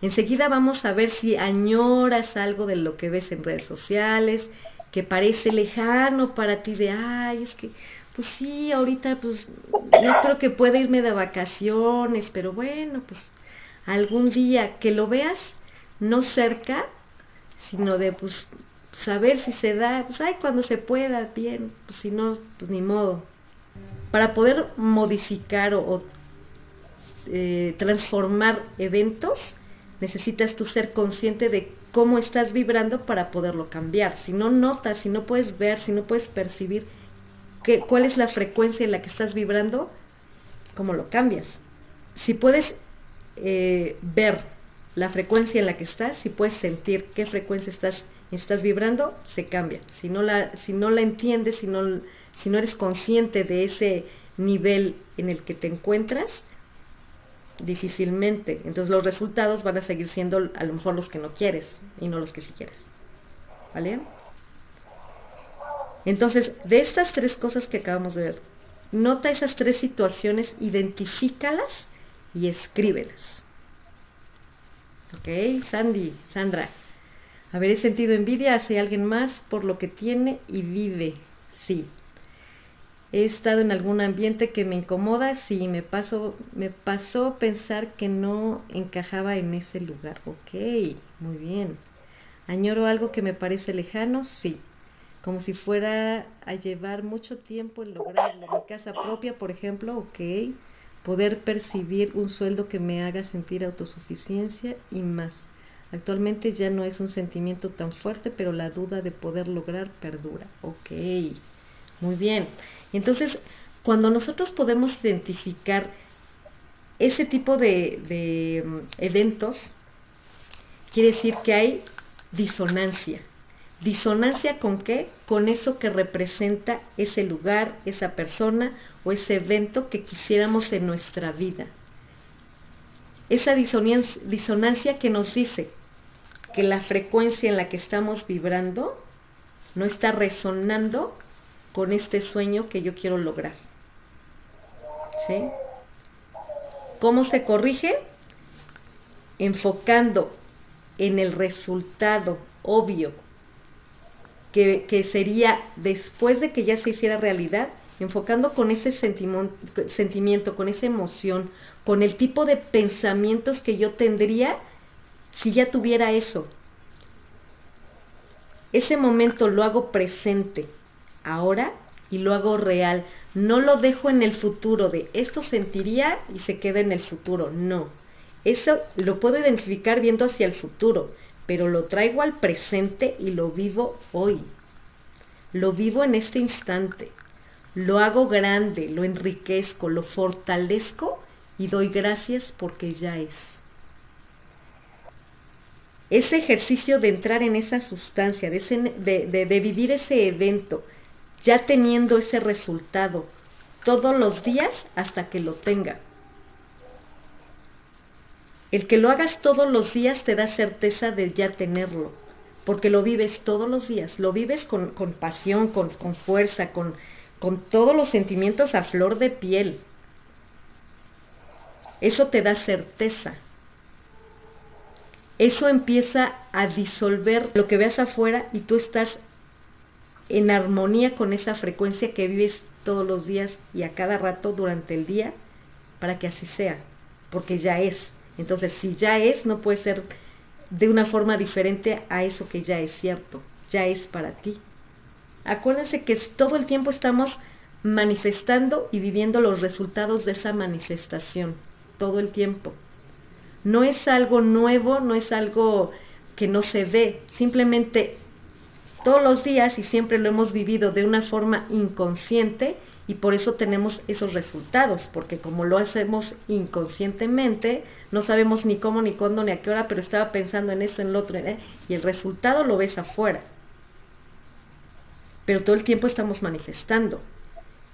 Speaker 1: Enseguida vamos a ver si añoras algo de lo que ves en redes sociales, que parece lejano para ti de, ay, es que, pues sí, ahorita pues no creo que pueda irme de vacaciones, pero bueno, pues algún día que lo veas, no cerca, sino de pues saber si se da, pues ay, cuando se pueda, bien, pues si no, pues ni modo. Para poder modificar o, eh, transformar eventos, necesitas tú ser consciente de cómo estás vibrando para poderlo cambiar. Si no notas, si no puedes ver, si no puedes percibir cuál es la frecuencia en la que estás vibrando, ¿cómo lo cambias? Si puedes eh, ver la frecuencia en la que estás, si puedes sentir qué frecuencia estás, estás vibrando, se cambia. Si no la, si no la entiendes, si no, si no eres consciente de ese nivel en el que te encuentras, difícilmente. Entonces los resultados van a seguir siendo a lo mejor los que no quieres y no los que sí quieres. ¿Vale? Entonces, de estas tres cosas que acabamos de ver, nota esas tres situaciones, identifícalas y escríbelas. ¿Ok? Sandy, Sandra. Haber sentido envidia hacia alguien más por lo que tiene y vive. Sí, He estado en algún ambiente que me incomoda, sí, me pasó, me pasó pensar que no encajaba en ese lugar. Ok, muy bien. Añoro algo que me parece lejano, sí. Como si fuera a llevar mucho tiempo en lograrlo. Mi casa propia, por ejemplo, ok. Poder percibir un sueldo que me haga sentir autosuficiencia y más. Actualmente ya no es un sentimiento tan fuerte, pero la duda de poder lograr perdura. Ok, muy bien. Entonces, cuando nosotros podemos identificar ese tipo de, mm, eventos quiere decir que hay disonancia. ¿Disonancia con qué? Con eso que representa ese lugar, esa persona o ese evento que quisiéramos en nuestra vida. Esa disonancia, que nos dice que la frecuencia en la que estamos vibrando no está resonando con este sueño que yo quiero lograr. ¿Sí? ¿Cómo se corrige? Enfocando en el resultado obvio que, sería después de que ya se hiciera realidad, enfocando con ese sentimiento, con esa emoción, con el tipo de pensamientos que yo tendría si ya tuviera eso. Ese momento lo hago presente ahora y lo hago real. No lo dejo en el futuro de esto sentiría y se queda en el futuro. No. Eso lo puedo identificar viendo hacia el futuro pero lo traigo al presente y lo vivo hoy. Lo vivo en este instante. Lo hago grande, lo enriquezco, lo fortalezco y doy gracias porque ya es. Ese ejercicio de entrar en esa sustancia, de, de vivir ese evento, ya teniendo ese resultado todos los días hasta que lo tenga. El que lo hagas todos los días te da certeza de ya tenerlo, porque lo vives todos los días, lo vives con, pasión, con, con fuerza, con, con todos los sentimientos a flor de piel. Eso te da certeza. Eso empieza a disolver lo que veas afuera y tú estás en armonía con esa frecuencia que vives todos los días y a cada rato durante el día para que así sea, porque ya es. Entonces, si ya es, no puede ser de una forma diferente a eso que ya es cierto, ya es para ti. Acuérdense que todo el tiempo estamos manifestando y viviendo los resultados de esa manifestación, todo el tiempo. No es algo nuevo, no es algo que no se ve, simplemente todos los días y siempre lo hemos vivido de una forma inconsciente y por eso tenemos esos resultados, porque como lo hacemos inconscientemente, no sabemos ni cómo, ni cuándo, ni a qué hora, pero estaba pensando en esto, en lo otro, y el resultado lo ves afuera. Pero todo el tiempo estamos manifestando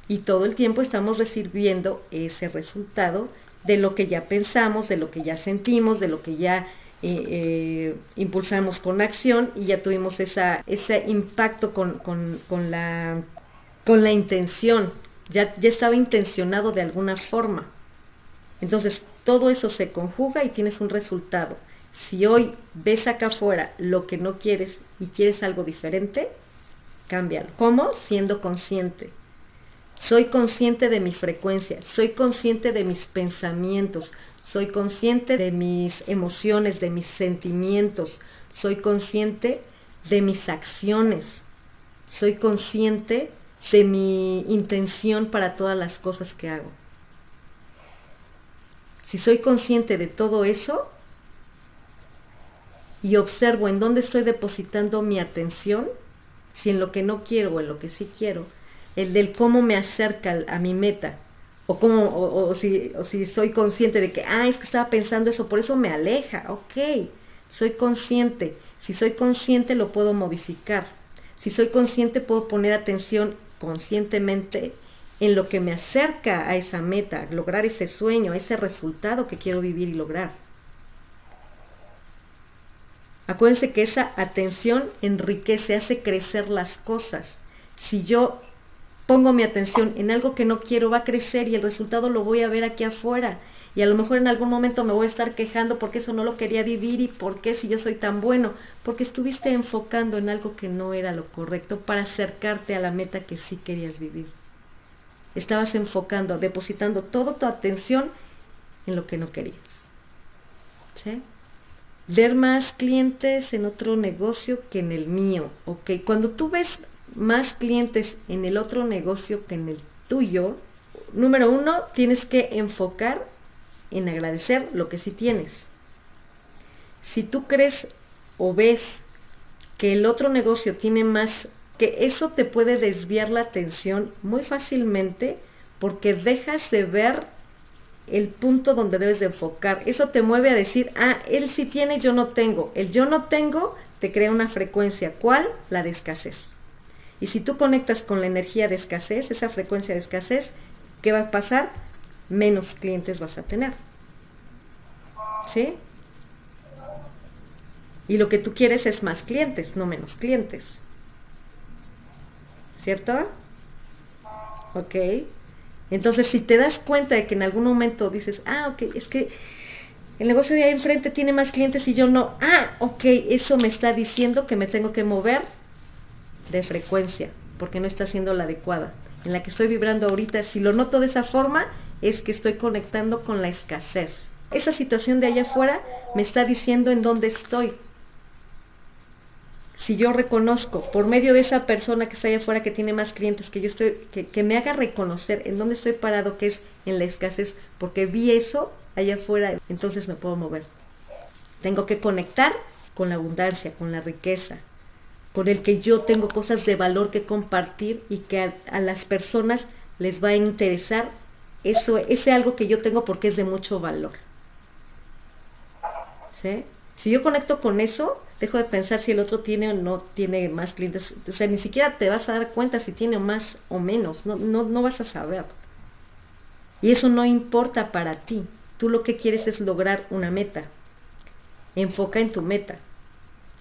Speaker 1: y todo el tiempo estamos recibiendo ese resultado de lo que ya pensamos, de lo que ya sentimos, de lo que ya eh, eh, impulsamos con acción y ya tuvimos esa, ese impacto con, la, con la intención, ya, ya estaba intencionado de alguna forma. Entonces, todo eso se conjuga y tienes un resultado. Si hoy ves acá afuera lo que no quieres y quieres algo diferente, cámbialo. ¿Cómo? Siendo consciente. Soy consciente de mi frecuencia, soy consciente de mis pensamientos, soy consciente de mis emociones, de mis sentimientos, soy consciente de mis acciones, soy consciente de mi intención para todas las cosas que hago. Si soy consciente de todo eso y observo en dónde estoy depositando mi atención, si en lo que no quiero o en lo que sí quiero, el del cómo me acerca a mi meta, o, cómo, o, si, o si soy consciente de que, ah, es que estaba pensando eso, por eso me aleja, ok, soy consciente, si soy consciente lo puedo modificar, si soy consciente puedo poner atención conscientemente en lo que me acerca a esa meta, lograr ese sueño, ese resultado que quiero vivir y lograr. Acuérdense que esa atención enriquece, hace crecer las cosas. Si yo pongo mi atención en algo que no quiero, va a crecer y el resultado lo voy a ver aquí afuera. Y a lo mejor en algún momento me voy a estar quejando porque eso no lo quería vivir y por qué si yo soy tan bueno. Porque estuviste enfocando en algo que no era lo correcto para acercarte a la meta que sí querías vivir estabas enfocando, depositando toda tu atención en lo que no querías. Ver más clientes en otro negocio que en el mío. ¿ok? Cuando tú ves más clientes en el otro negocio que en el tuyo, número uno, tienes que enfocar en agradecer lo que sí tienes. Si tú crees o ves que el otro negocio tiene más que eso te puede desviar la atención muy fácilmente porque dejas de ver el punto donde debes de enfocar. Eso te mueve a decir, ah, él sí tiene, yo no tengo. El yo no tengo te crea una frecuencia. ¿Cuál? La de escasez. Y si tú conectas con la energía de escasez, esa frecuencia de escasez, ¿qué va a pasar? Menos clientes vas a tener. ¿Sí? Y lo que tú quieres es más clientes, no menos clientes. ¿Cierto? Ok. Entonces, si te das cuenta de que en algún momento dices, ah, ok, es que el negocio de ahí enfrente tiene más clientes y yo no, ah, ok, eso me está diciendo que me tengo que mover de frecuencia, porque no está siendo la adecuada. En la que estoy vibrando ahorita, si lo noto de esa forma, es que estoy conectando con la escasez. Esa situación de allá afuera me está diciendo en dónde estoy si yo reconozco por medio de esa persona que está allá afuera que tiene más clientes, que yo estoy, que, me haga reconocer en dónde estoy parado, que es en la escasez, porque vi eso allá afuera, entonces me puedo mover. Tengo que conectar con la abundancia, con la riqueza, con el que yo tengo cosas de valor que compartir y que a, a las personas les va a interesar eso, ese algo que yo tengo porque es de mucho valor. Si yo conecto con eso, dejo de pensar si el otro tiene o no tiene más clientes. O sea, ni siquiera te vas a dar cuenta si tiene más o menos. No, no, no vas a saber. Y eso no importa para ti. Tú lo que quieres es lograr una meta. Enfoca en tu meta.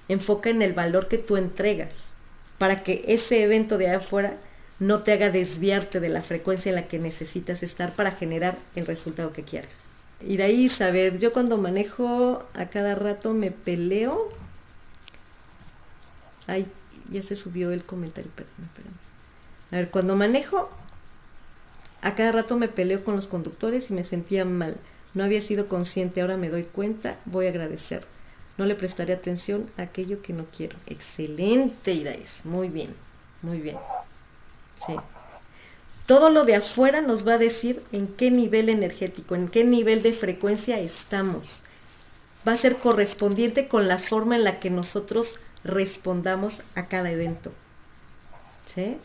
Speaker 1: Enfoca en el valor que tú entregas para que ese evento de afuera no te haga desviarte de la frecuencia en la que necesitas estar para generar el resultado que quieres. Y de ahí saber, yo cuando manejo a cada rato me peleo. Ay, ya se subió el comentario, perdón, perdón. A ver, cuando manejo, a cada rato me peleo con los conductores y me sentía mal. No había sido consciente, ahora me doy cuenta, voy a agradecer. No le prestaré atención a aquello que no quiero. Excelente, Iraes. Muy bien, muy bien. Sí. Todo lo de afuera nos va a decir en qué nivel energético, en qué nivel de frecuencia estamos. Va a ser correspondiente con la forma en la que nosotros respondamos a cada evento. ¿Sí?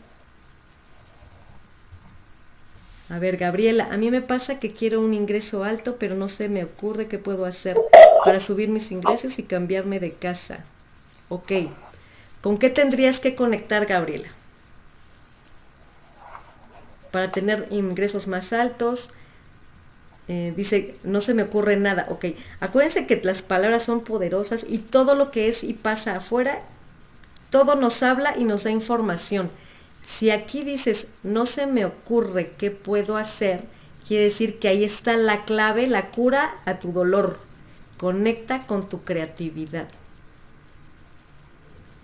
Speaker 1: A ver, Gabriela, a mí me pasa que quiero un ingreso alto, pero no se me ocurre qué puedo hacer para subir mis ingresos y cambiarme de casa. Ok. ¿Con qué tendrías que conectar, Gabriela? Para tener ingresos más altos. Eh, dice, no se me ocurre nada. Ok, acuérdense que las palabras son poderosas y todo lo que es y pasa afuera, todo nos habla y nos da información. Si aquí dices, no se me ocurre qué puedo hacer, quiere decir que ahí está la clave, la cura a tu dolor. Conecta con tu creatividad.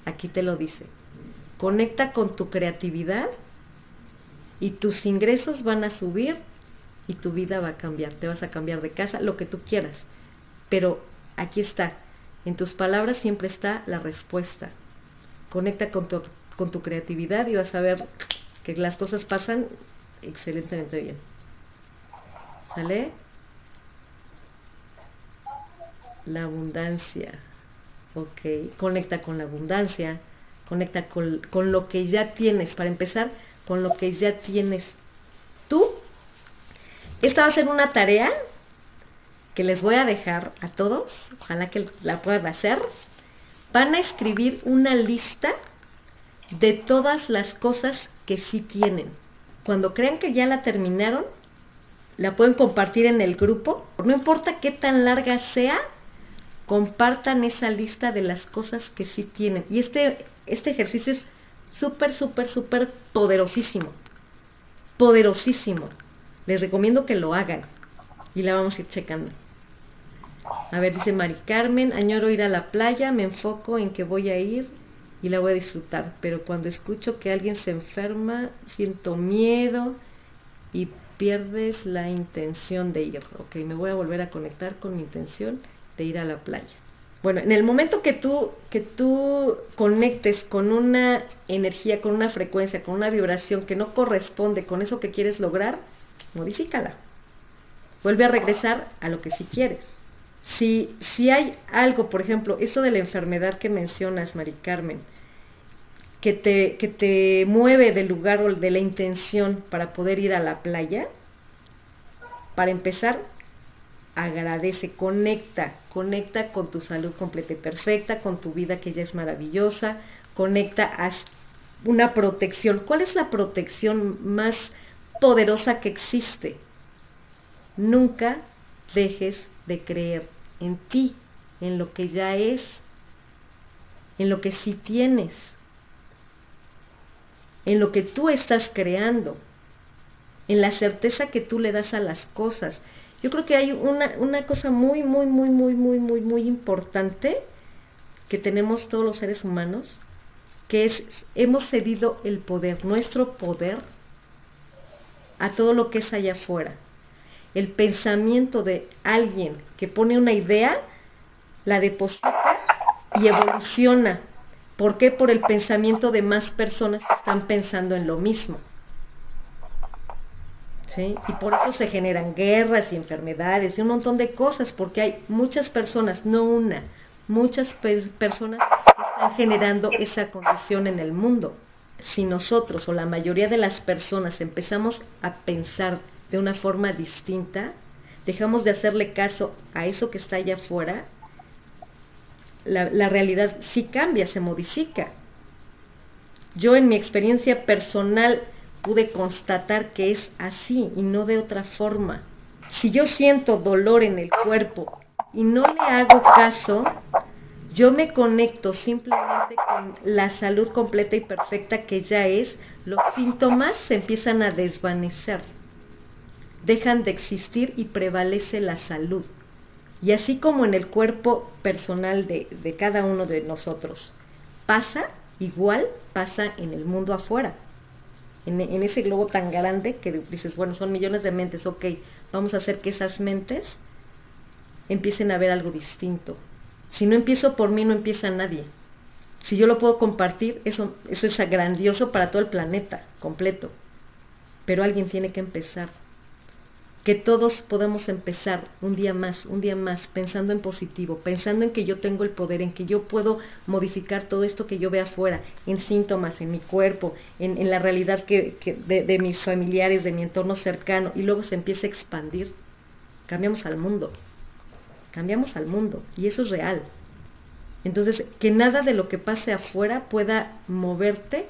Speaker 1: Aquí te lo dice. Conecta con tu creatividad y tus ingresos van a subir y tu vida va a cambiar. Te vas a cambiar de casa, lo que tú quieras. Pero aquí está. En tus palabras siempre está la respuesta. Conecta con tu, con tu creatividad y vas a ver que las cosas pasan excelentemente bien. ¿Sale? La abundancia. Ok. Conecta con la abundancia. Conecta con, con lo que ya tienes. Para empezar, con lo que ya tienes tú. Esta va a ser una tarea que les voy a dejar a todos, ojalá que la puedan hacer. Van a escribir una lista de todas las cosas que sí tienen. Cuando crean que ya la terminaron, la pueden compartir en el grupo. No importa qué tan larga sea, compartan esa lista de las cosas que sí tienen. Y este, este ejercicio es súper, súper, súper poderosísimo. Poderosísimo. Les recomiendo que lo hagan. Y la vamos a ir checando. A ver, dice Mari Carmen, añoro ir a la playa, me enfoco en que voy a ir y la voy a disfrutar. Pero cuando escucho que alguien se enferma, siento miedo y pierdes la intención de ir. Ok, me voy a volver a conectar con mi intención de ir a la playa. Bueno, en el momento que tú, que tú conectes con una energía, con una frecuencia, con una vibración que no corresponde con eso que quieres lograr, modifícala. Vuelve a regresar a lo que sí quieres. Si, si hay algo, por ejemplo, esto de la enfermedad que mencionas, Mari Carmen, que te, que te mueve del lugar o de la intención para poder ir a la playa, para empezar, agradece, conecta, conecta con tu salud completa y perfecta, con tu vida que ya es maravillosa, conecta a una protección. ¿Cuál es la protección más poderosa que existe? Nunca dejes de creer en ti, en lo que ya es, en lo que sí tienes, en lo que tú estás creando, en la certeza que tú le das a las cosas. Yo creo que hay una, una cosa muy, muy, muy, muy, muy, muy, muy importante que tenemos todos los seres humanos, que es, hemos cedido el poder, nuestro poder, a todo lo que es allá afuera. El pensamiento de alguien que pone una idea, la deposita y evoluciona. ¿Por qué? Por el pensamiento de más personas que están pensando en lo mismo. Y por eso se generan guerras y enfermedades y un montón de cosas, porque hay muchas personas, no una, muchas personas que están generando esa condición en el mundo. Si nosotros o la mayoría de las personas empezamos a pensar de una forma distinta, dejamos de hacerle caso a eso que está allá afuera, la, realidad sí cambia, se modifica. Yo en mi experiencia personal pude constatar que es así y no de otra forma. Si yo siento dolor en el cuerpo y no le hago caso, yo me conecto simplemente con la salud completa y perfecta que ya es, los síntomas se empiezan a desvanecer, dejan de existir y prevalece la salud. Y así como en el cuerpo personal de, cada uno de nosotros pasa, igual pasa en el mundo afuera. En, ese globo tan grande que dices, bueno, son millones de mentes, ok, vamos a hacer que esas mentes empiecen a ver algo distinto. Si no empiezo por mí, no empieza nadie. Si yo lo puedo compartir, eso, eso es grandioso para todo el planeta completo. Pero alguien tiene que empezar que todos podamos empezar un día más, un día más, pensando en positivo, pensando en que yo tengo el poder, en que yo puedo modificar todo esto que yo veo afuera, en síntomas, en mi cuerpo, en, la realidad que, de, de mis familiares, de mi entorno cercano, y luego se empieza a expandir. Cambiamos al mundo, cambiamos al mundo, y eso es real. Entonces, que nada de lo que pase afuera pueda moverte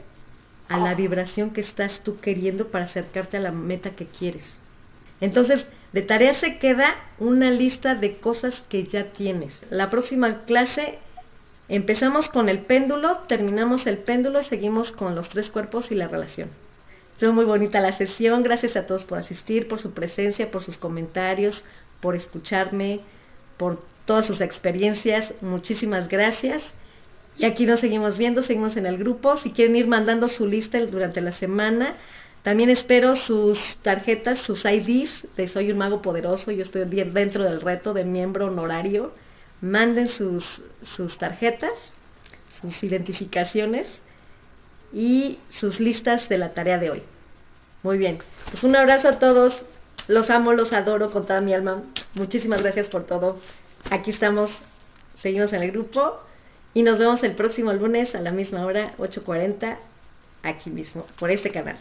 Speaker 1: a la vibración que estás tú queriendo para acercarte a la meta que quieres. Entonces, de tarea se queda una lista de cosas que ya tienes. La próxima clase empezamos con el péndulo, terminamos el péndulo y seguimos con los tres cuerpos y la relación. Estuvo muy bonita la sesión. Gracias a todos por asistir, por su presencia, por sus comentarios, por escucharme, por todas sus experiencias. Muchísimas gracias. Y aquí nos seguimos viendo, seguimos en el grupo. Si quieren ir mandando su lista durante la semana, también espero sus tarjetas, sus IDs de Soy un Mago Poderoso. Yo estoy dentro del reto de miembro honorario. Manden sus, sus tarjetas, sus identificaciones y sus listas de la tarea de hoy. Muy bien. Pues un abrazo a todos. Los amo, los adoro con toda mi alma. Muchísimas gracias por todo. Aquí estamos. Seguimos en el grupo. Y nos vemos el próximo lunes a la misma hora, 8.40, aquí mismo, por este canal.